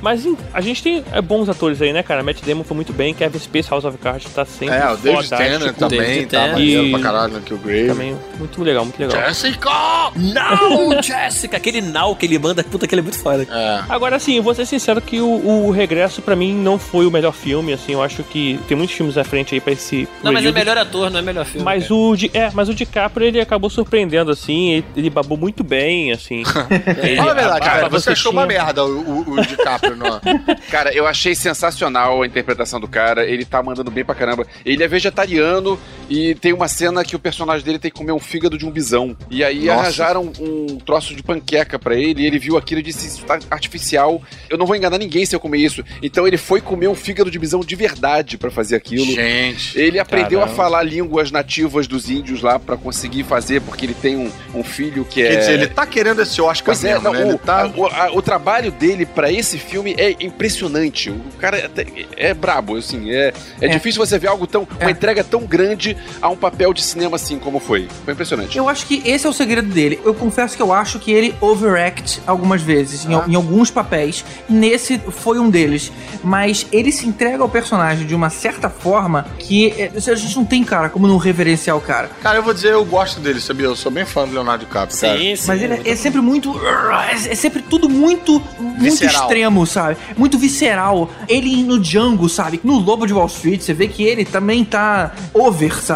Mas a gente tem é, bons atores aí, né, cara? Matt Damon foi muito bem, Kevin Space, House of Cards, tá sempre É, o David. Tennant também David tá maneiro E- pra caralho no Kill Grave. Também, muito legal, muito legal. Jessica! Não, Jessica! Aquele now que ele manda, puta que ele é muito foda. É. Agora, assim, eu vou ser sincero que o, o Regresso, pra mim, não foi o melhor filme, assim, eu acho que tem muitos filmes à frente aí pra esse Não, mas é melhor ator, não é melhor filme. Mas cara. o, é, mas o DiCaprio, ele acabou surpreendendo, assim, ele, ele babou muito bem, assim. Ele- Fala a verdade, cara. Você achou uma merda o, o, o DiCaprio, não? Cara, eu achei sensacional a interpretação do cara. Ele tá mandando bem pra caramba. Ele é vegetariano e tem uma cena que o personagem dele tem que comer um fígado de um bisão. E aí Nossa. arranjaram um troço de panqueca pra ele. E ele viu aquilo e disse: Isso tá artificial. Eu não vou enganar ninguém se eu comer isso. Então ele foi comer um fígado de bisão de verdade pra fazer aquilo. Gente. Ele aprendeu Caramba. a falar línguas nativas dos índios lá pra conseguir fazer, porque ele tem um, um filho que é. Quer dizer, ele tá querendo esse Oscar Pois é, mesmo, não, né? O, tá... a- o, a- o trabalho dele pra esse filme é impressionante. O cara é, até- é brabo, assim. É, é, É. difícil você ver algo tão. É. Uma entrega tão grande a um papel de cinema assim como foi. Foi impressionante. Eu acho que esse é o segredo dele. Eu confesso que eu acho que ele overact algumas vezes, em, Ah. em alguns papéis. Nesse foi um deles. Mas ele se entrega ao personagem de uma certa forma que é, a gente não tem, cara, como não reverenciar o cara. Cara, eu vou dizer, eu gosto dele, sabia? Eu sou bem fã do Leonardo DiCaprio, cara. Sim, sim. Mas ele é, é sempre muito. É, é sempre tudo muito. Muito Visceral. extremo, sabe? Muito visceral. Ele no Django, sabe? No Lobo de Wall Street, você vê que ele também tá over, sabe?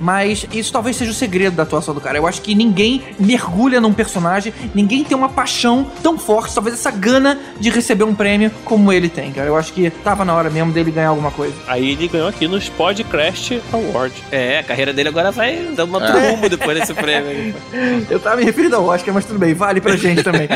Mas isso talvez seja o segredo da atuação do cara. Eu acho que ninguém mergulha num personagem, ninguém tem uma paixão tão forte, talvez essa gana de receber um prêmio como ele tem, cara. Eu acho que tava na hora mesmo dele ganhar alguma coisa. Aí ele ganhou aqui nos Podcast Award. É, a carreira dele agora vai dar uma É. rumo depois desse prêmio. aí. Eu tava me referindo ao Oscar, mas tudo bem, vale pra gente também.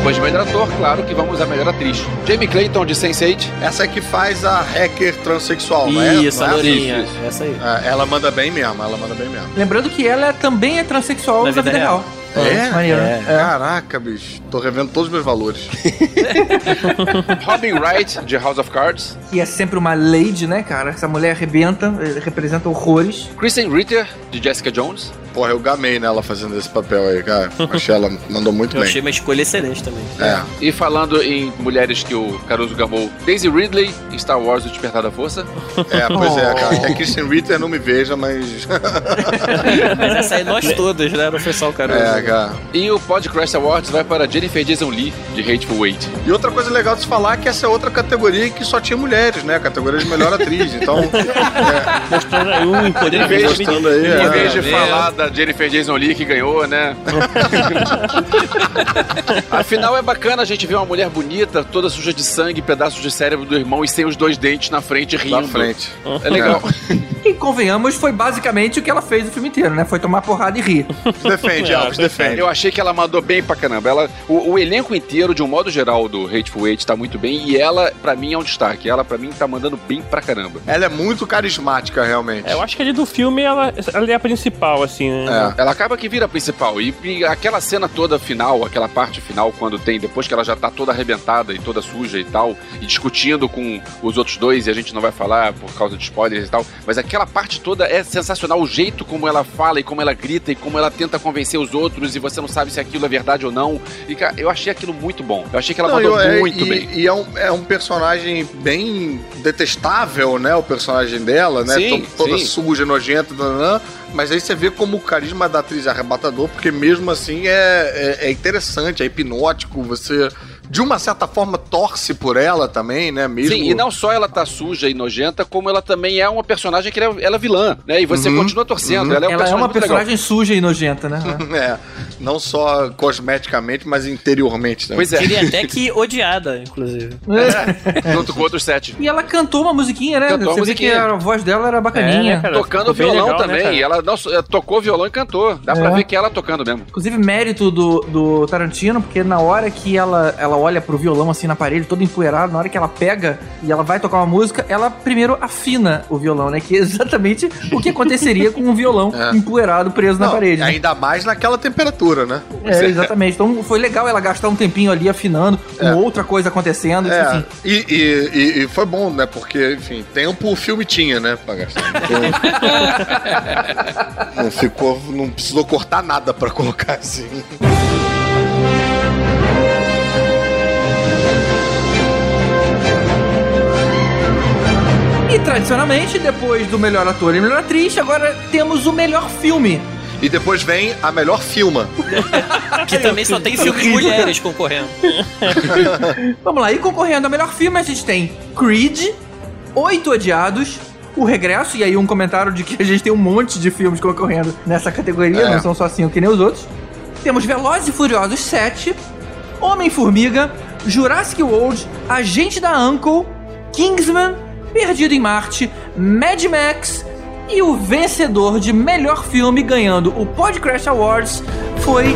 depois de melhor ator, claro que vamos a melhor atriz. Jamie Clayton de Sense8. Essa é que faz a hacker transexual, não é? Isso, a é? lourinha. Isso, Essa aí. É, ela manda bem mesmo, ela manda bem mesmo. Lembrando que ela também é transexual Na vida, vida real. real. É? Né? É. Caraca, bicho. Tô revendo todos os meus valores. Robin Wright, de House of Cards. E é sempre uma lady, né, cara? Essa mulher arrebenta, eh, representa horrores. Kristen Ritter, de Jessica Jones. Porra, eu gamei nela fazendo esse papel aí, cara. Achei ela mandou muito Eu bem. achei uma escolha excelente também. É. E falando em mulheres que o Caruso gamou, Daisy Ridley, em Star Wars, O Despertar da Força. É, pois é, cara. Que a Kristen Ritter não me veja, mas. Mas essa aí nós todos, né? Não foi só o cara. é, cara. E o Podcraft Awards vai para Jennifer Jason Lee, de Hateful Eight. E outra coisa legal de se falar é que essa é outra categoria que só tinha mulheres, né? A categoria de melhor atriz. Então, Mostrando aí um poder mostrando aí, Em é. vez de é. falar da Jennifer Jason Lee que ganhou, né? Afinal, é bacana a gente ver uma mulher bonita, toda suja de sangue, pedaços de cérebro do irmão e sem os dois dentes na frente rindo. na frente. É legal. E convenhamos, foi basicamente o que ela fez o filme inteiro, né? Foi tomar porrada e rir. Defende, Alves, defende. Eu achei que ela mandou bem pra caramba. Ela, o, o elenco inteiro, de um modo geral, do Hateful Eight tá muito bem. E ela, pra mim, é um destaque. Ela, pra mim, tá mandando bem pra caramba. Ela é muito carismática, realmente. É, eu acho que ali do filme ela, ela é a principal, assim? É. Ela acaba que vira a principal. E, e aquela cena toda final, aquela parte final, quando tem, depois que ela já tá toda arrebentada e toda suja e tal, e discutindo com os outros dois, e a gente não vai falar por causa de spoilers e tal, mas aquela parte toda é sensacional. O jeito como ela fala e como ela grita e como ela tenta convencer os outros, e você não sabe se aquilo é verdade ou não. E, cara, eu achei aquilo muito bom. Eu achei que ela Não, mandou eu- é, muito e, bem. E é um, é um personagem bem detestável, né? O personagem dela, né? Sim, To- toda sim. suja, nojenta. Mas aí você vê como o carisma da atriz é arrebatador, porque mesmo assim é, é, é interessante, é hipnótico, você de uma certa forma torce por ela também, né? Mesmo... Sim, e não só ela tá suja e nojenta, como ela também é uma personagem que ela é, é vilã, né? E você Uhum. continua torcendo. Ela é, um ela é uma muito legal. personagem suja e nojenta, né? É, não só cosmeticamente, mas interiormente também. Pois é. Diria até que odiada, inclusive. Junto com outros sete. E ela cantou uma musiquinha, né? Cantou Você uma vê que a voz dela era bacaninha. É, né? Tocando violão legal, né, também. e ela não, é, tocou violão e cantou. Dá pra É. ver que ela tocando mesmo. Inclusive, mérito do, do Tarantino, porque na hora que ela, ela olha pro violão assim na parede, todo empoeirado, na hora que ela pega e ela vai tocar uma música, ela primeiro afina o violão, né? Que é exatamente o que aconteceria com um violão É. empoeirado preso na Não, parede. né? Ainda mais naquela temperatura, né? É, exatamente. Então foi legal ela gastar um tempinho ali afinando, com É. outra coisa acontecendo. É, assim. e, e- e- e foi bom, né? Porque, enfim, tempo o filme tinha, né? Pra gastar. Então, não ficou, não precisou cortar nada pra colocar assim. Tradicionalmente, depois do melhor ator e melhor atriz, agora temos o melhor filme. E depois vem a melhor filma. Que também só tem filmes de mulheres concorrendo. Vamos lá, e concorrendo ao melhor filme, a gente tem Creed, Oito Odiados, O Regresso, e aí um comentário de que a gente tem um monte de filmes concorrendo nessa categoria, É. não são só cinco que nem os outros. Temos Velozes e Furiosos 7, Homem-Formiga, Jurassic World, Agente da Uncle, Kingsman, Perdido em Marte, Mad Max e o vencedor de melhor filme ganhando o Podcrash Awards foi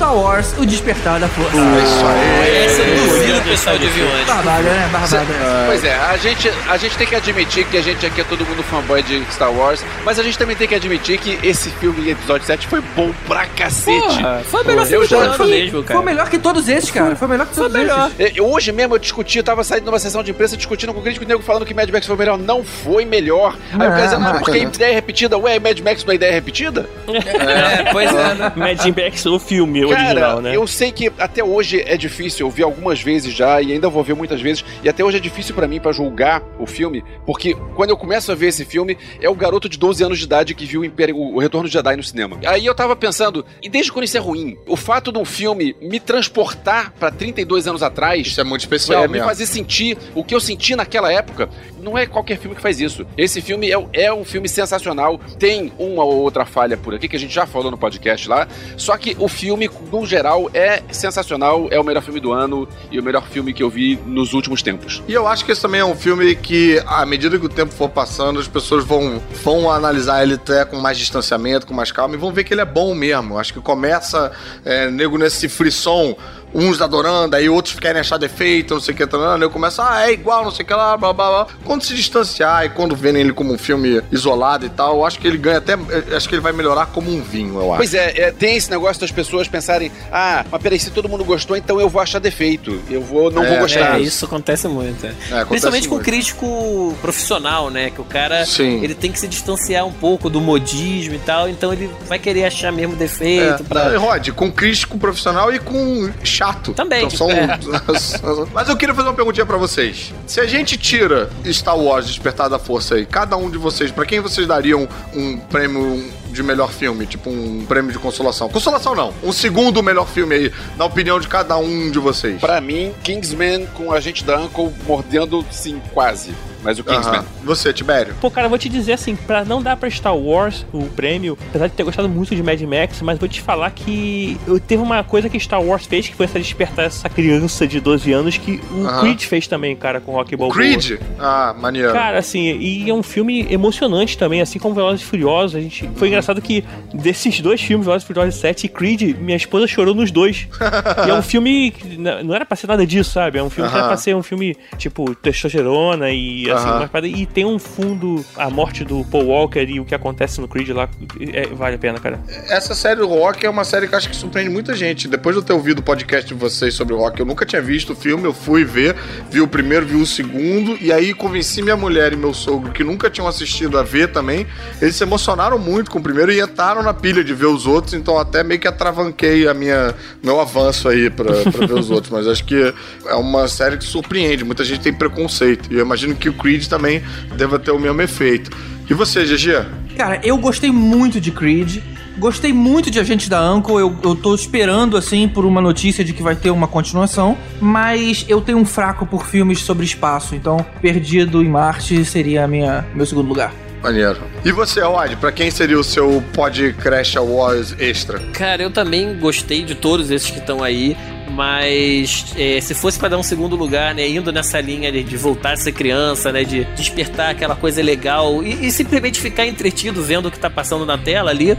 Star Wars O Despertar da Força. É isso aí. Essa eu duvido o pessoal de viu antes. Barbada, né? Barbada. Pois é, a gente, a gente tem que admitir que a gente aqui é todo mundo fanboy de Star Wars, mas a gente também tem que admitir que esse filme, episódio 7, foi bom pra cacete. Porra, foi o melhor Eu já ano Foi- mesmo, cara. Foi melhor que todos esses, cara. Foi melhor que todos melhor. esses. É, Hoje mesmo eu discuti, eu tava saindo numa sessão de imprensa discutindo com o crítico nego falando que Mad Max foi melhor. Não foi melhor. Aí o cara dizendo, ah, porque a ideia é repetida. Ué, Mad Max não é ideia repetida? É, pois é, né? Mad Max, o filme Cara, original, né? eu sei que até hoje é difícil, eu vi algumas vezes já e ainda vou ver muitas vezes, e até hoje é difícil pra mim pra julgar o filme, porque quando eu começo a ver esse filme, é o garoto de 12 anos de idade que viu o, Império, o Retorno de Jedi no cinema. Aí eu tava pensando, e desde quando isso é ruim? O fato de um filme me transportar pra 32 anos atrás, Isso é muito especial é, me fazer sentir o que eu senti naquela época. Não é qualquer filme que faz isso. Esse filme é, é um filme sensacional. Tem uma ou outra falha por aqui que a gente já falou no podcast lá. Só que o filme, no geral, é sensacional. É o melhor filme do ano e o melhor filme que eu vi nos últimos tempos. E eu acho que esse também é um filme que, à medida que o tempo for passando, as pessoas vão, vão analisar ele até com mais distanciamento, com mais calma, e vão ver que ele é bom mesmo. Acho que começa, é, nego nesse frisson, uns adorando, aí outros querem achar defeito, não sei o que, tá, eu começo, ah, é igual, não sei o que lá, blá, blá, blá. Quando se distanciar e quando verem ele como um filme isolado e tal, eu acho que ele ganha até, acho que ele vai melhorar como um vinho, eu acho. Pois é, é, tem esse negócio das pessoas pensarem, ah, mas peraí, se todo mundo gostou, então eu vou achar defeito, eu vou, não É, vou gostar. É, isso acontece muito. é. acontece Principalmente com muito. crítico profissional, né? Que o cara Sim. ele tem que se distanciar um pouco do modismo e tal, então ele vai querer achar mesmo defeito. É. pra- Não, e Rod, com crítico profissional e com chato. Também, Então, são... é. Mas eu queria fazer uma perguntinha pra vocês. Se a gente tira Star Wars Despertar da Força aí, cada um de vocês, pra quem vocês dariam um prêmio de melhor filme? Tipo um prêmio de consolação. Consolação não. Um segundo melhor filme aí, na opinião de cada um de vocês. Pra mim, Kingsman com a gente da Uncle mordendo, sim, quase. Mas o Kingsman. Você, Tibério? Pô, cara, eu vou te dizer assim, pra não dar pra Star Wars o prêmio, apesar de ter gostado muito de Mad Max, mas vou te falar que eu teve uma coisa que Star Wars fez, que foi essa despertar essa criança de 12 anos, que o. Creed fez também, cara, com Rock Balboa. Creed? Ah, maneiro. Cara, assim, e é um filme emocionante também, assim como Velozes e Furiosos. A gente... Foi engraçado que desses dois filmes, Velozes e Furiosos 7 e Creed, minha esposa chorou nos dois. e é um filme que não era pra ser nada disso, sabe? É um filme que era pra ser um filme, tipo, testosterona e assim, paradas- e tem um fundo, a morte do Paul Walker e o que acontece no Creed lá, é, vale a pena, cara. Essa série do Rock é uma série que eu acho que surpreende muita gente. Depois de eu ter ouvido o podcast de vocês sobre o Rock, eu nunca tinha visto o filme, eu fui ver, vi o primeiro, vi o segundo, e aí convenci minha mulher e meu sogro, que nunca tinham assistido a ver também. Eles se emocionaram muito com o primeiro e entraram na pilha de ver os outros, então até meio que atravanquei a minha, meu avanço aí pra, pra ver os outros. Mas acho que é uma série que surpreende, muita gente tem preconceito. E eu imagino que o Creed também deva ter o mesmo efeito. E você, GG? Cara, eu gostei muito de Creed. Gostei muito de Agente da Uncle. Eu, eu tô esperando, assim, por uma notícia de que vai ter uma continuação. Mas eu tenho um fraco por filmes sobre espaço. Então, Perdido em Marte seria a minha, meu segundo lugar. Maneiro. E você, Rod, pra quem seria o seu Pod Crash Awards extra? Cara, eu também gostei de todos esses que estão aí. Mas é, se fosse pra dar um segundo lugar, né, indo nessa linha de, de voltar a ser criança, né, de despertar aquela coisa legal e, e simplesmente ficar entretido vendo o que tá passando na tela ali,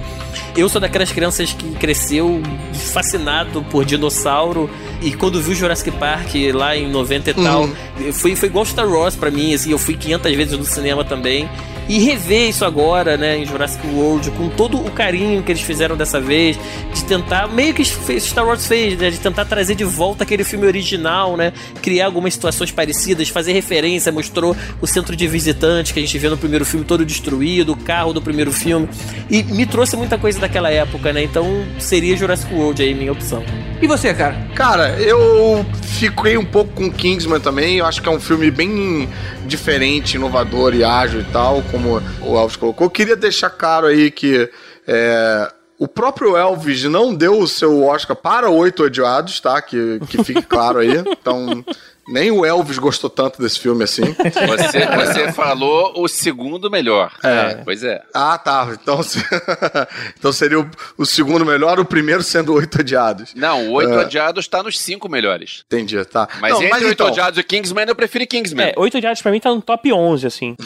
eu sou daquelas crianças que cresceu fascinado por dinossauro e quando viu Jurassic Park lá em 90 e tal, foi, foi igual Star Wars pra mim, assim, eu fui 500 vezes no cinema também. E rever isso agora, né, em Jurassic World, com todo o carinho que eles fizeram dessa vez, de tentar, meio que Star Wars fez, né, de tentar trazer de volta aquele filme original, né, criar algumas situações parecidas, fazer referência, mostrou o centro de visitantes que a gente vê no primeiro filme todo destruído, o carro do primeiro filme, e me trouxe muita coisa daquela época, né, então seria Jurassic World aí, minha opção. E você, cara? Cara, eu fiquei um pouco com Kingsman também. Eu acho que é um filme bem diferente, inovador e ágil e tal, como o Elvis colocou. Eu queria deixar claro aí que é, o próprio Elvis não deu o seu Oscar para Oito Odiados, tá? Que, que fique claro aí. Então, nem o Elvis gostou tanto desse filme assim. Você, você falou o segundo melhor. É. Pois é. Ah, tá. Então, se- então seria o, o segundo melhor, o primeiro sendo Oito Odiados. Não, o Oito É. Odiados tá nos cinco melhores. Entendi, tá. Mas Não, entre Oito então, Odiados e Kingsman, eu prefiro Kingsman. É, Oito Odiados pra mim tá no top 11, assim.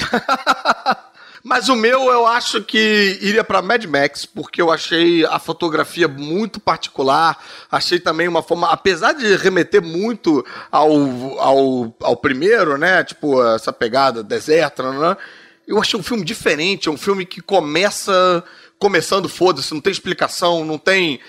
Mas o meu eu acho que iria pra Mad Max, porque eu achei a fotografia muito particular. Achei também uma forma, apesar de remeter muito ao, ao, ao primeiro, né? Tipo, essa pegada deserta, né? Eu achei um filme diferente, é um filme que começa. Começando, foda-se, não tem explicação, não tem,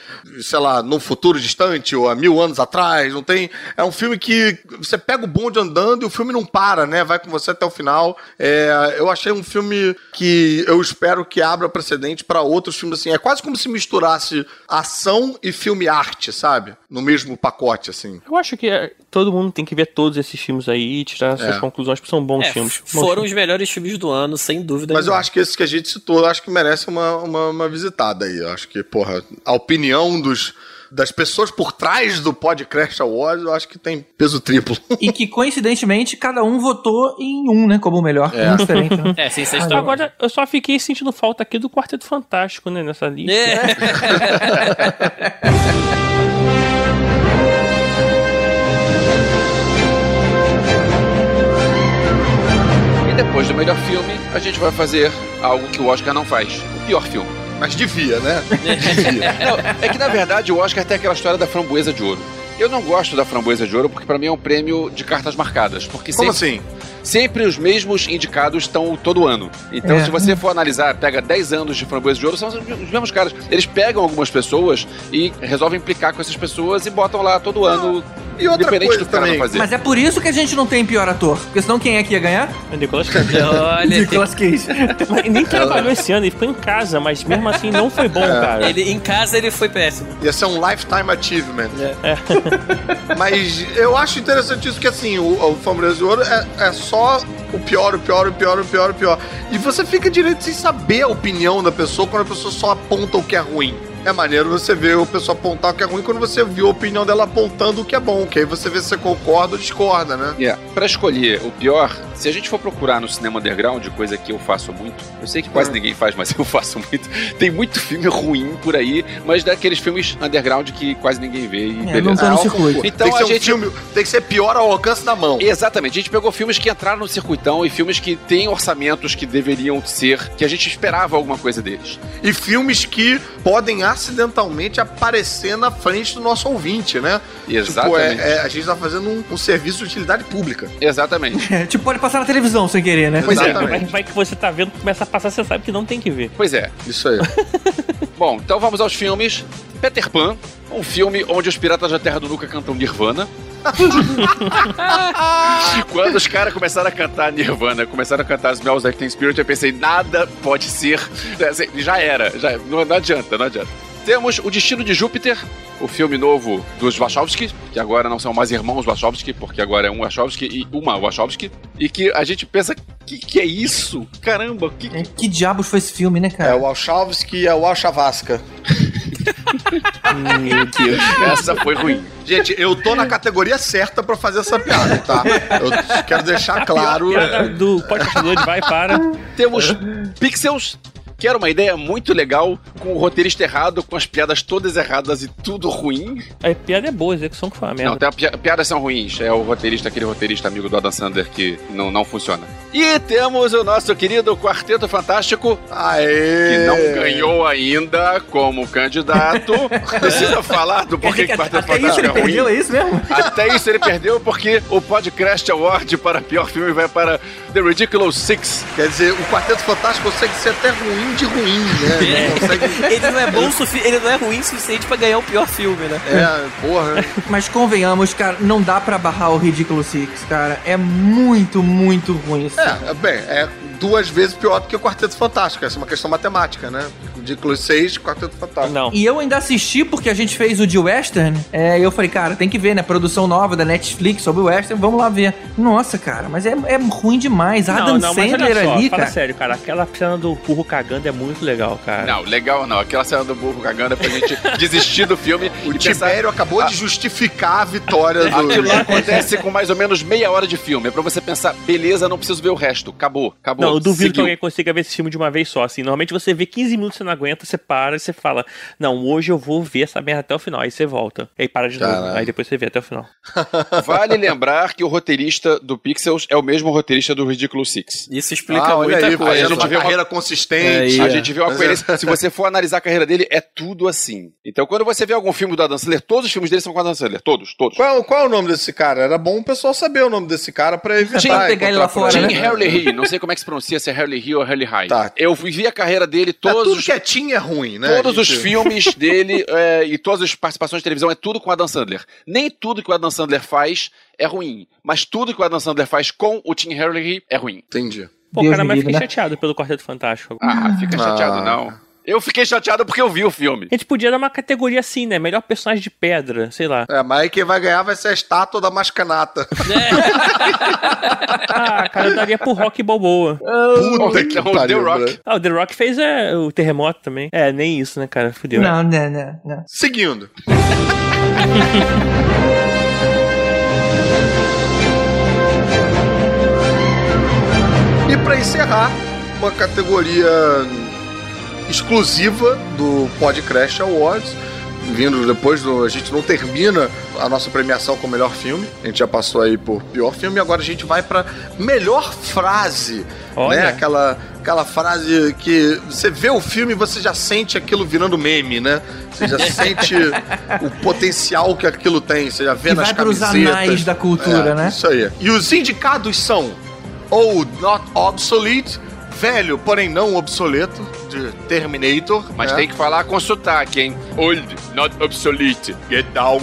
sei lá, num futuro distante ou há mil anos atrás, não tem. É um filme que você pega o bonde andando e o filme não para, né? Vai com você até o final. É, eu achei um filme que eu espero que abra precedente para outros filmes assim. É quase como se misturasse ação e filme arte, sabe? No mesmo pacote, assim. Eu acho que é, todo mundo tem que ver todos esses filmes aí e tirar suas É. conclusões, porque são bons É, filmes. Bons foram filmes. os melhores filmes do ano, sem dúvida. Mas eu nenhuma. acho que esses que a gente citou, eu acho que merece uma, uma, uma visitada aí. Eu acho que, porra, a opinião dos, das pessoas por trás do Podcast Awards, eu acho que tem peso triplo. E que, coincidentemente, cada um votou em um, né? Como o melhor. Um diferente, né? É, sim, vocês estão. Agora, eu só fiquei sentindo falta aqui do Quarteto Fantástico, né, nessa lista. É. depois do melhor filme, a gente vai fazer algo que o Oscar não faz. O pior filme. Mas devia, né? Devia. Não, é que na verdade o Oscar tem aquela história da framboesa de ouro. Eu não gosto da Framboesa de Ouro porque pra mim é um prêmio de cartas marcadas. Porque Como sempre, assim? Sempre os mesmos indicados estão todo ano. Então, É. se você for analisar, pega 10 anos de Framboesa de Ouro, são os mesmos caras. Eles pegam algumas pessoas e resolvem implicar com essas pessoas e botam lá todo ano. E outra independente coisa do cara também. fazer. Mas é por isso que a gente não tem pior ator. Porque senão quem é que ia ganhar? O Nicolas Cage. Olha, Nicolas Cage. Nem trabalhou esse ano, ele ficou em casa, mas mesmo assim não foi bom, cara. ele, em casa ele foi péssimo. Ia ser um lifetime achievement. É. Mas eu acho interessante isso que assim, o, o de Ouro é, é só o pior, o pior, o pior, o pior, o pior. E você fica direito sem saber a opinião da pessoa quando a pessoa só aponta o que é ruim. É maneiro você ver o pessoa apontar o que é ruim quando você viu a opinião dela apontando o que é bom, que aí você vê se você concorda ou discorda, né? Yeah. Pra escolher o pior, se a gente for procurar no cinema underground, coisa que eu faço muito, eu sei que quase Hum. ninguém faz, mas eu faço muito. Tem muito filme ruim por aí, mas daqueles filmes underground que quase ninguém vê e É, beleza. não tá no circuito. Então tem que a ser um gente filme, tem que ser pior ao alcance da mão. Exatamente, a gente pegou filmes que entraram no circuitão e filmes que têm orçamentos que deveriam ser, que a gente esperava alguma coisa deles. E filmes que podem acidentalmente aparecer na frente do nosso ouvinte, né? Tipo, Exatamente. é, é, a gente tá fazendo um, um serviço de utilidade pública. Exatamente. É, tipo, pode passar na televisão sem querer, né? Pois é. Exatamente. Vai, vai que você tá vendo, começa a passar, você sabe que não tem que ver. Pois é. Isso aí. Bom, então vamos aos filmes. Peter Pan, um filme onde os piratas da Terra do Nunca cantam Nirvana. Quando os caras começaram a cantar Nirvana, começaram a cantar Smells Like Teen Spirit, eu pensei, nada pode ser. assim, Já era, já, não, não adianta, não adianta. Temos O Destino de Júpiter, o filme novo dos Wachowski, que agora não são mais irmãos Wachowski, porque agora é um Wachowski e uma Wachowski, e que a gente pensa, que que é isso? Caramba, que, É, Que diabos foi esse filme, né, É cara? o Alchavski e é o Alchavasca. Meu Deus, essa foi ruim. Gente, eu tô na categoria certa pra fazer essa piada, tá? Eu quero deixar claro. Piada do podcast de vai para. Temos Pixels, que era uma ideia muito legal, com o roteirista errado, com as piadas todas erradas e tudo ruim. A piada é boa, a execução que foi uma merda. Não, tem a pi- piadas são ruins. É o roteirista, aquele roteirista amigo do Adam Sandler que não, não funciona. E temos o nosso querido Quarteto Fantástico, que Aê! não ganhou ainda como candidato. Precisa falar do porquê que o Quarteto até isso Fantástico ele é ruim. perdeu, é isso mesmo? Até isso ele perdeu porque o Podcast Award para pior filme vai para The Ridiculous Six. Quer dizer, o Quarteto Fantástico consegue ser até ruim de ruim, né? Ele consegue. Ele não é bom, sufi- ele não é ruim o suficiente pra ganhar o pior filme, né? É, porra. Mas convenhamos, cara, não dá pra barrar o Ridiculous Six, cara. É muito, muito ruim esse filme. É, bem, é duas vezes pior do que o Quarteto Fantástico. Essa é uma questão matemática, né? Ridículo 6, Quarteto Fantástico. Não. E eu ainda assisti porque a gente fez o de Western. É, e eu falei, cara, tem que ver, né? Produção nova da Netflix sobre o Western, vamos lá ver. Nossa, cara, mas é, é ruim demais. Adam não, não, mas Sandler olha só, ali, fala cara. sério, cara. Aquela cena do burro cagando é muito legal, cara. Não, legal não. Aquela cena do burro cagando é pra gente desistir do filme O e pensar... Tibério acabou Ah. de justificar a vitória do. Aquilo acontece com mais ou menos meia hora de filme. É pra você pensar, beleza, não preciso ver o resto. Acabou, acabou. Não, eu duvido que Seguiu. alguém consiga ver esse filme de uma vez só. Assim, normalmente você vê 15 minutos, você não aguenta, você para e você fala: Não, hoje eu vou ver essa merda até o final. Aí você volta. Aí para de novo. Caralho. Aí depois você vê até o final. Vale lembrar que o roteirista do Pixels é o mesmo roteirista do Ridiculous Six. Isso explica Ah, muita aí, coisa. fazendo A gente vê uma- carreira consistente. Aí, A é. gente vê uma Mas coerência. Se você for analisar a carreira dele, é tudo assim. Então, quando você vê algum filme do Adam Sandler, todos os filmes dele são com o Adam Sandler. Todos, todos. Qual, qual é o nome desse cara? Era bom o pessoal saber o nome desse cara pra evitar. Tinha que pegar ele lá fora. Tim né? Hurley He, não sei como é que se pronuncia, se é Hurley He ou Hurley High. Tá. Eu vi a carreira dele, É, todos tudo os que é Tim é ruim, né? Todos os filmes dele é, e todas as participações de televisão é tudo com o Adam Sandler. Nem tudo que o Adam Sandler faz é ruim, mas tudo que o Adam Sandler faz com o Tim Hurley é ruim. Entendi. Pô, Deus cara, mas livre, fiquei né? chateado pelo Quarteto Fantástico. Ah, fica chateado Ah. não. Eu fiquei chateado porque eu vi o filme. A gente podia dar uma categoria assim, né? Melhor personagem de pedra, sei lá. É, mas aí quem vai ganhar vai ser a estátua da Mascanata. Ah, cara, eu daria pro Rock Balboa. Puta que Então, pariu, The Rock. né? Ah, o The Rock fez é, o terremoto também. É, nem isso, né, cara? Fudeu. Não, não, não, não. Seguindo. e pra encerrar, uma categoria exclusiva do Podcrash Awards, vindo depois do. A gente não termina a nossa premiação com o melhor filme. A gente já passou aí por pior filme agora a gente vai pra melhor frase. Olha. Né? Aquela, aquela frase que você vê o filme e você já sente aquilo virando meme, né? Você já sente o potencial que aquilo tem. Você já vê E nas vai camisetas. anais da cultura, É, né? Isso aí. E os indicados são Old Not Obsolete, velho, porém não obsoleto, de Terminator. Mas né? tem que falar com sotaque, hein? Old, not obsolete. Get down.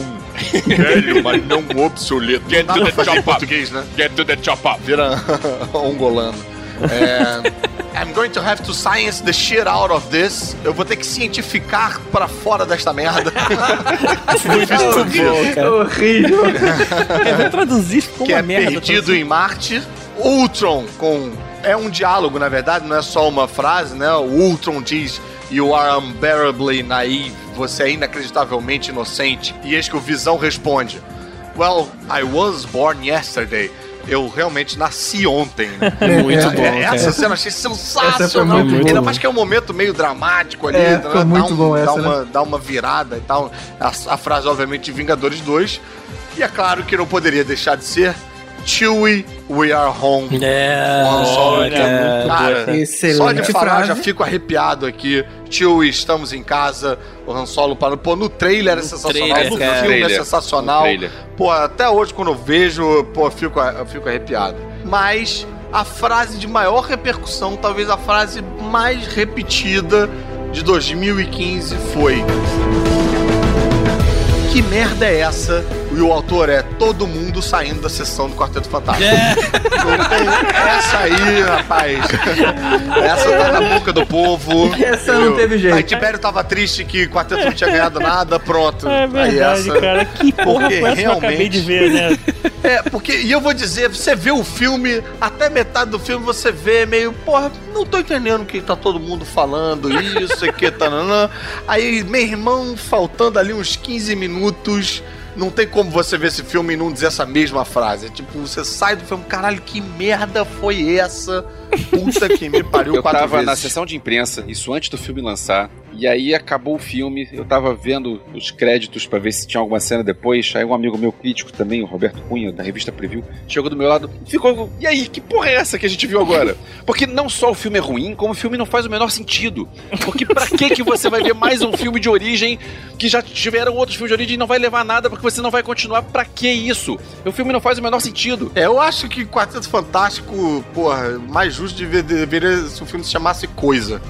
Velho, mas não obsoleto. Get to the chop up. português, né? Get to the chop up. Vira angolano. É, I'm going to have to science the shit out of this. Eu vou ter que cientificar pra fora desta merda. Muito bom, cara. Horrível. Eu vou traduzir isso como que uma é merda. Perdido em Marte. Ultron com é um diálogo, na verdade, não é só uma frase, né? O Ultron diz You are unbearably naive. Você é inacreditavelmente inocente. E eis que o Visão responde Well, I was born yesterday. Eu realmente nasci ontem. né? Muito bom, É, cara. essa cena eu achei Essa sensacional. muito Ainda mais que é um momento meio dramático ali. É, né? foi muito dá um, bom essa, dá né? uma, dá uma virada e tal. A, a frase, obviamente, de Vingadores 2. E é claro que não poderia deixar de ser Chewie, we are home. É, Han Solo, olha, muito Cara, boa. Excelente Só de falar, frase. já fico arrepiado aqui. Chewie, estamos em casa. O Han Solo parou. Pô, no trailer é sensacional. trailer, no cara. filme é sensacional. Pô, até hoje quando eu vejo, pô, eu fico, eu fico arrepiado. Mas a frase de maior repercussão, talvez a frase mais repetida de 2015 foi. Que merda é essa? E o autor é todo mundo saindo da sessão do Quarteto Fantástico. Não tem- Essa aí, rapaz. Essa tá na boca do povo. Essa não teve jeito. Aí Tibério tava triste que o Quarteto não tinha ganhado nada, pronto. É Aí verdade, essa- cara. Que porra Porque que eu acabei de ver, né? É, porque, e eu vou dizer, você vê o filme, até metade do filme você vê meio, porra, não tô entendendo o que tá todo mundo falando, isso, aqui, tananã. Aí, meu irmão, faltando ali uns 15 minutos, não tem como você ver esse filme e não dizer essa mesma frase. Tipo, você sai do filme, caralho, que merda foi essa? Puta que me pariu Eu quatro tava vezes. na sessão de imprensa, isso antes do filme lançar, e aí acabou o filme, eu tava vendo os créditos pra ver se tinha alguma cena depois, aí um amigo meu crítico também, o Roberto Cunha, da revista Preview, chegou do meu lado e ficou, e aí, que porra é essa que a gente viu agora? Porque não só o filme é ruim, como o filme não faz o menor sentido. Porque pra que que você vai ver mais um filme de origem que já tiveram outros filmes de origem e não vai levar nada porque você não vai continuar? Pra que isso? O filme não faz o menor sentido. É, eu acho que Quarteto Fantástico, porra, mais justo deveria se o filme se chamasse Coisa.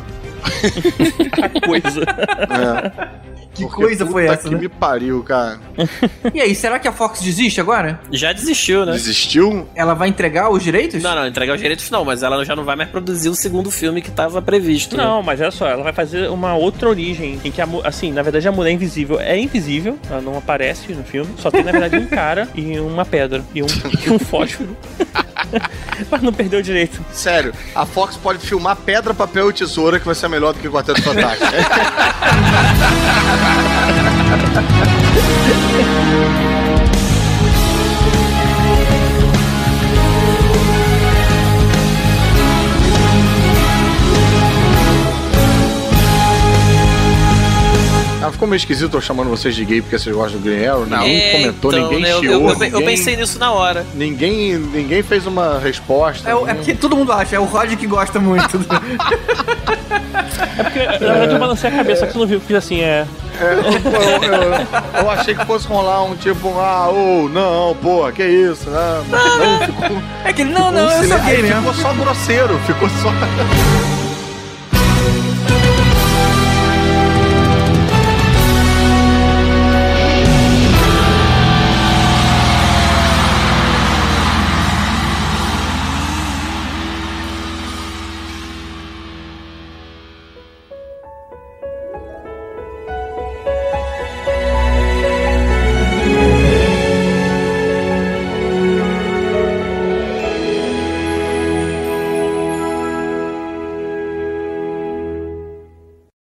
Coisa. É. Que Porque coisa foi puta essa, que né? me pariu, cara. E aí, será que a Fox desiste agora? Já desistiu, né? Desistiu? Ela vai entregar os direitos? Não, não, entregar os direitos não, mas ela já não vai mais produzir o segundo filme que tava previsto. né? Não, mas olha só, ela vai fazer uma outra origem em que a, assim, na verdade a mulher invisível é invisível, ela não aparece no filme, só tem na verdade um cara e uma pedra e um, e um fósforo. pra não perder o direito. Sério, a Fox pode filmar Pedra, Papel e Tesoura que vai ser melhor do que Quarteto Fantástico. ficou meio esquisito eu chamando vocês de gay porque vocês gostam do Green Arrow. Ninguém É, comentou, então, ninguém né, eu, chiou. eu, eu, ninguém, pensei nisso na hora. Ninguém, ninguém fez uma resposta. É, é porque todo mundo acha, é o Rod que gosta muito. É porque na verdade eu balancei a cabeça, só que você não viu, porque assim, é. É, eu, eu- eu achei que fosse rolar um tipo, ah, ô, não, porra, que isso, né? Não, ficou, é que ele, não, ficou não, um eu sou gay mesmo. Ficou só grosseiro, ficou só.